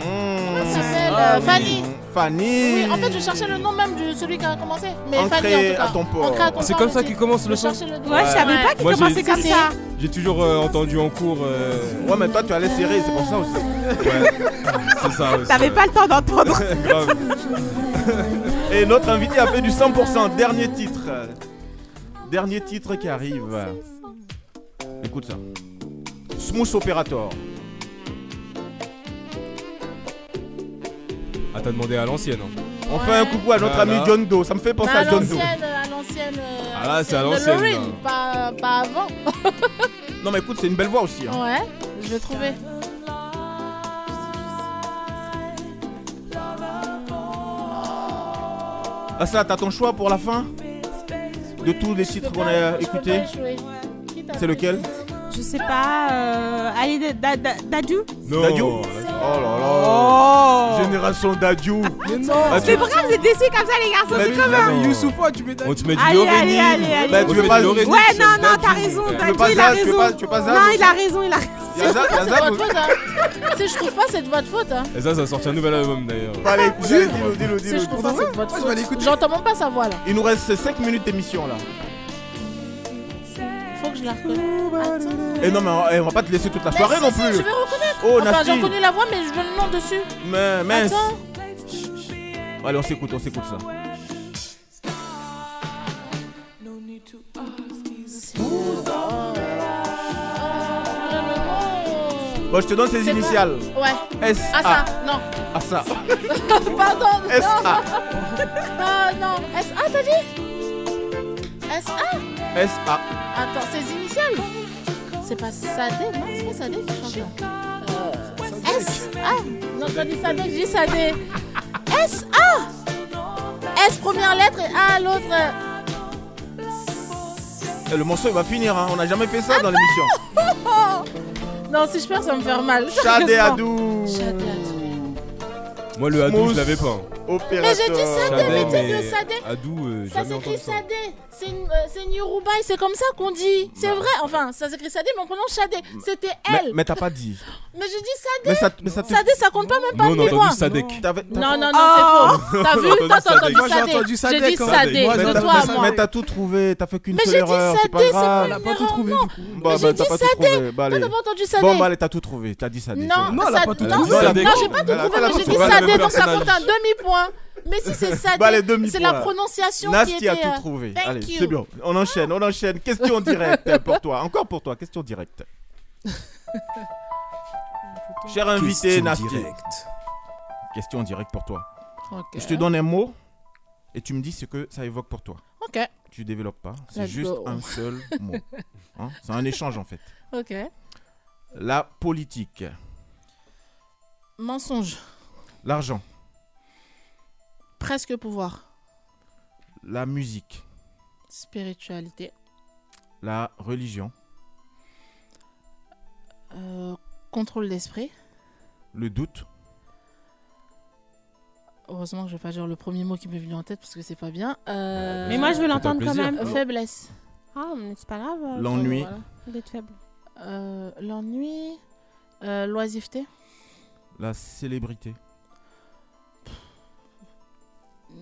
Comment elle s'appelle, euh, Fanny? Fanny. Oui, en fait, je cherchais le nom même de celui qui a commencé. Mais Ancré Fanny, en tout cas. à ton port. C'est comme ça qu'il commence le Je son Ouais, je savais pas qu'il commençait comme ça. J'ai toujours euh, entendu en cours. euh, Ouais, mais toi, tu allais serrer, c'est pour ça aussi. Ouais, c'est ça aussi. T'avais pas le temps d'entendre. Grave. Et notre invité a fait du 100%. Dernier titre. Dernier titre qui arrive. Écoute ça. Smooth Operator. Ah, t'as demandé à l'ancienne. hein. On fait un coucou à notre ami John Doe. Ça me fait penser Mais à à John Doe. l'ancienne, à l'ancienne. euh, Ah là, c'est à de l'ancienne, Lorraine, là. pas, pas avant. Non, mais écoute, c'est une belle voix aussi. hein. Ouais, je vais trouver. Ah, ça, t'as ton choix pour la fin? De tous les titres qu'on a écoutés? C'est lequel? Je sais pas. Euh... Allez, Da- Da- Dadju? Non. Dadju? Oh là là Oh. Génération Dadju Mais non C'est pourquoi vous êtes déçus comme ça, les garçons? Mais C'est comme un. non. Youssoufou, tu mets On te met du Allez, allez, allez, allez. Bah, tu veux pas- Ouais, c'est non, non, Dadju. t'as raison. Dadju, il a Zaz, tu veux raison. pas- tu veux pas Non, il a raison, il a raison. C'est hein. Si je trouve pas, c'est de votre faute, hein. Et ça, ça a sorti un nouvel album d'ailleurs. Bah, allez, dis-le, dis-le, Si dis-le. je trouve pas, c'est de votre faute. J'entends même pas sa voix là. Il nous reste 5 minutes d'émission là. Je la. Et non, mais on, eh, on va pas te laisser toute la Mais soirée si, non si, plus. Je vais reconnaître. Oh, enfin, j'ai reconnu la voix, mais je veux le nom dessus. Mais, mince. Attends. Allez, on s'écoute, on s'écoute ça. Bon, je te donne ses initiales. Ouais. S Ah, ça, non. Ah ça. Pardon. non. S.A. Ah, non. S.A. t'as dit? S A. Attends, ses initiales C'est pas Sadé, non C'est pas Sadé qui chante là euh, S A Non, j'ai pas dit Sadé, j'ai dit Sadé. S A S première lettre et A l'autre. Eh, Le morceau il va finir, hein. on n'a jamais fait ça dans l'émission. Non, si je perds, ça va me faire mal. Chadé sérieusement. Adou. Chadé Adou. Moi, le Hadou, Smooth je l'avais pas. Opérateur. Mais j'ai dit Sadé, mais mais le Sadé. Euh, Ça s'écrit. Sadé. C'est une, euh, c'est une Yorubaï, c'est comme ça qu'on dit. C'est vrai. Enfin, ça s'écrit Sadé, mais on prononce Chadé. C'était Mais, elle. mais t'as pas dit. Mais j'ai dit Sadé. Mais ça, mais ça te... Sadé, ça compte pas même pas Nous, on a demi-point. entendu Sadek. T'avais- t'as- Non, non, non, Oh. c'est faux. T'as vu Toi, t'as entendu Sadek. Moi, j'ai Sadé. entendu dit hein. Sadé. Mais De t'as- toi à mais- moi. mais t'as tout trouvé, t'as fait qu'une Mais seule j'ai dit erreur, c'est pas Sadé, c'est grave. A pas Une tout trouvé. Bah, j'ai bah, dit t'as pas tout Sadé. trouvé. Bah, Toi, allez. t'as pas entendu Sadé. Bon, bah, allez, t'as tout trouvé. T'as dit Sadé. Non. Non, elle a ça- pas tout non, trouvé. non, non, j'ai pas tout trouvé, mais j'ai dit Sadé, donc ça compte un demi-point. Mais si c'est Bah, Sadé, demi-point. c'est la prononciation qui Nasty était. a euh, tout trouvé. thank Allez, you. c'est bien. On enchaîne, on enchaîne. Question directe pour toi. Encore pour toi, question directe. Cher invité, Question Nasty. directe. Question directe pour toi. Je te donne un mot et tu me dis ce que ça évoque pour toi. Ok. Tu développes pas, c'est juste go. un seul mot. Hein, c'est un échange en fait. Ok. La politique, Mensonge. l'argent, Presque pouvoir. la musique, Spiritualité. la religion, Euh, contrôle d'esprit. le doute, Heureusement que je vais pas dire le premier mot qui m'est venu en tête parce que c'est pas bien. Euh, Mais moi, je veux l'entendre quand même. Faiblesse. Ah, mais c'est pas grave. euh, l'ennui, Voilà. D'être faible. Euh, L'ennui. Euh, L'oisiveté. la célébrité,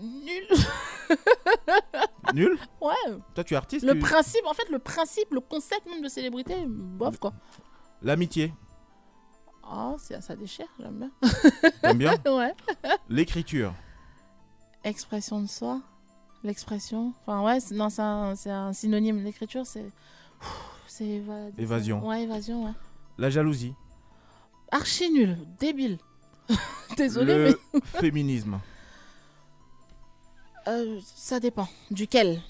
Nul. nul. Ouais. Toi, tu es artiste. Le tu- principe, en fait, le principe, le concept même de célébrité, bof quoi. L'amitié, Oh, c'est- ça déchire, j'aime bien. t'aimes bien ouais. L'écriture, Expression de soi. L'expression. Enfin, ouais, c'est- non, c'est un, c'est un synonyme. L'écriture, c'est. c'est éva- Évasion. Ouais, évasion, ouais. La jalousie. Archi nul, débile. Désolé, Le mais féminisme. Euh, ça dépend. Duquel?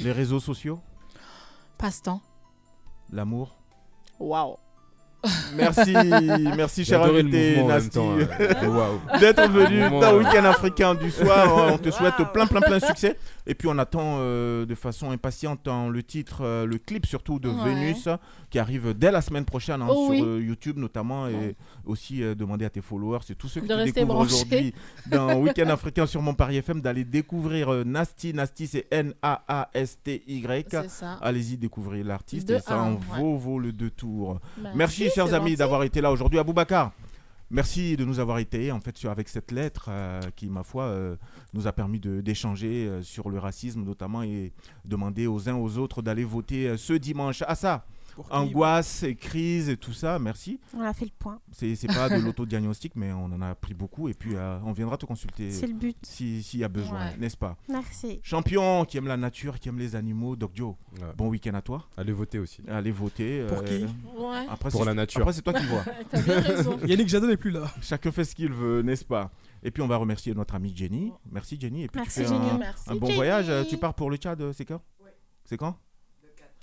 Les réseaux sociaux? Passe-temps. L'amour? Waouh. Merci, merci cher le invité Nasty euh, d'être venu dans euh. Week-end africain du soir. On te souhaite plein plein plein de succès. Et puis on attend euh, de façon impatiente hein, le titre, euh, le clip surtout de Ouais. Vénus qui arrive dès la semaine prochaine hein, Oh sur oui. euh, YouTube notamment et aussi euh, demander à tes followers et tous ceux qui De te rester découvrent aujourd'hui dans Week-end africain sur mon Paris FM d'aller découvrir euh, Nasty. Nasty c'est N-A-A-S-T-Y. C'est. Allez-y découvrir l'artiste et ça en ouais. vaut, vaut le deux tours. Merci, Merci, chers amis d'avoir été là aujourd'hui. Aboubacar, merci de nous avoir été en fait sur, avec cette lettre euh, qui, ma foi, euh, nous a permis de- d'échanger euh, sur le racisme notamment et demander aux uns aux autres d'aller voter ce dimanche. Ah ça Angoisse, et crise et tout ça, merci. On a fait le point. C'est pas de l'autodiagnostic, mais on en a appris beaucoup et puis euh, on viendra te consulter C'est le but. si- s'il y a besoin, Ouais. n'est-ce pas? Merci. Champion qui aime la nature, qui aime les animaux, Doc Joe. Ouais. Bon week-end à toi. Allez voter aussi. Allez voter. Pour qui? Ouais. après, Pour la nature. Après, c'est toi qui vois. T'as bien raison. Yannick Jadot n'est plus là. Chacun fait ce qu'il veut, n'est-ce pas? Et puis on va remercier notre amie Jenny. Merci Jenny. Et puis Merci, tu fais Jenny. un, Merci, un bon Jenny. voyage. Euh, Tu pars pour le Tchad, euh, c'est quand? C'est quand?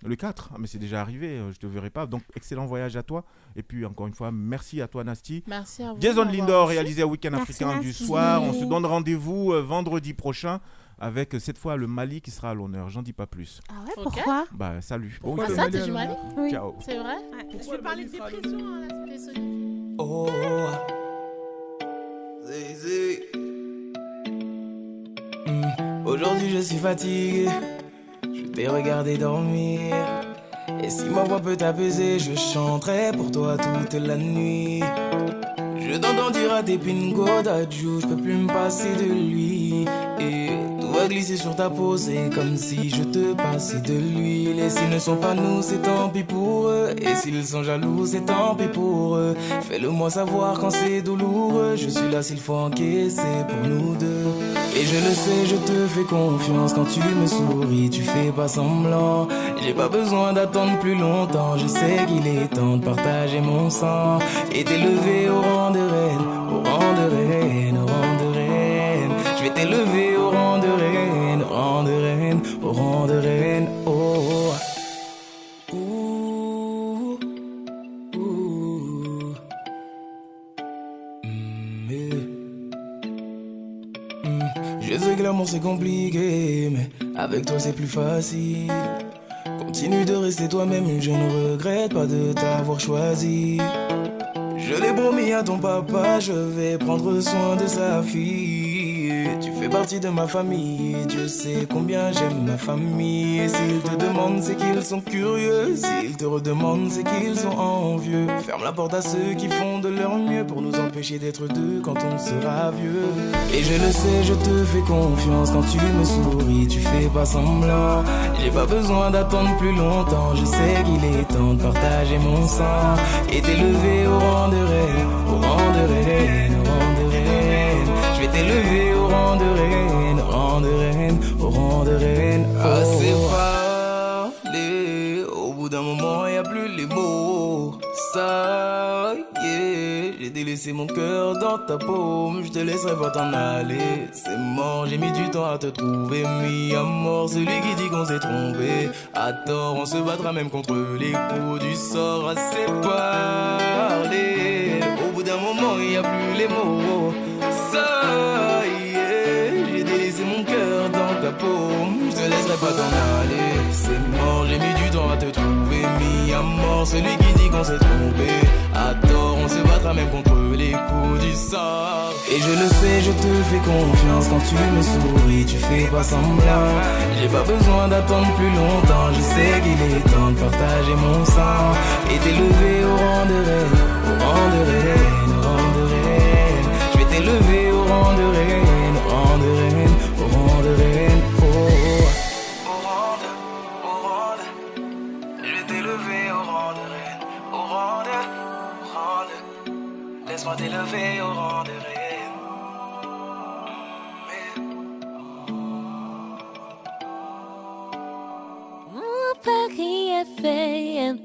Le 4. Ah, mais c'est déjà arrivé, euh, je te verrai pas. Donc, excellent voyage à toi. Et puis, encore une fois, merci à toi, Nasty. Merci à vous. Jason Lindor, réalisé à Week-end Merci, africain du Nasty. soir. On se donne rendez-vous euh, vendredi prochain avec euh, cette fois le Mali qui sera à l'honneur. J'en dis pas plus. Ah ouais, pourquoi? Bah, salut. Bon Ah, week-end. ça, Mali, t'es du Mali? Alors Oui. Ciao. C'est vrai? Ouais. Je vais parler de dépression. hein, la semaine dernière. Oh. Hmm, Aujourd'hui je suis fatigué, je t'ai regardé dormir. Et si ma voix peut t'apaiser, je chanterai pour toi toute la nuit. Je t'entends dire à tes pingo d'adjou, je peux plus me passer de lui. Glisser sur ta peau, c'est comme si je te passais de l'huile. Et s'ils ne sont pas nous, c'est tant pis pour eux. Et s'ils sont jaloux, c'est tant pis pour eux. Fais-le moi savoir quand c'est douloureux. Je suis là s'il faut encaisser pour nous deux. Et je le sais, je te fais confiance quand tu me souris, tu fais pas semblant. J'ai pas besoin d'attendre plus longtemps, je sais qu'il est temps de partager mon sang et t'élever au rang de reine, au rang de reine, au rang de reine. Je vais t'élever c'est compliqué, mais avec toi c'est plus facile. Continue de rester toi-même, je ne regrette pas de t'avoir choisi. Je l'ai promis à ton papa, je vais prendre soin de sa fille. Fais partie de ma famille, Dieu sait combien j'aime ma famille. S'ils te demandent, c'est qu'ils sont curieux. S'ils te redemandent, c'est qu'ils sont envieux. Ferme la porte à ceux qui font de leur mieux pour nous empêcher d'être deux quand on sera vieux. Et je le sais, je te fais confiance quand tu me souris, tu fais pas semblant. J'ai pas besoin d'attendre plus longtemps, je sais qu'il est temps de partager mon sang et t'élever au rang de reine, au rang de reine, Je vais t'élever au rang de reine, au rang de reine, au rang de reine. Assez parlé, au bout d'un moment y a plus les mots. Ça y est, j'ai délaissé mon cœur dans ta paume, je te laisserai pas t'en aller. C'est mort, j'ai mis du temps à te trouver, mis à mort celui qui dit qu'on s'est trompé. À tort, on se battra même contre les coups du sort. Assez parlé, au bout d'un moment y a plus les mots. Ça y est, j'ai délaissé mon cœur dans ta paume, je te laisserai pas t'en aller. C'est mort, j'ai mis du temps à te trouver, mis à mort celui qui dit qu'on s'est trompé. À tort, on se battra même contre les coups du sort. Et je le sais, je te fais confiance quand tu me souris, tu fais pas semblant. J'ai pas besoin d'attendre plus longtemps, je sais qu'il est temps de partager mon sang et t'élever au rang de reine, au rang de reine, T'élever au rang de reine, au rang de reine, au rang de reine. Oh. Au rang de, au rang de, je vais t'élever au rang de reine, au rang de, au rang de. Laisse-moi t'élever au rang de reine. Mon Paris FM.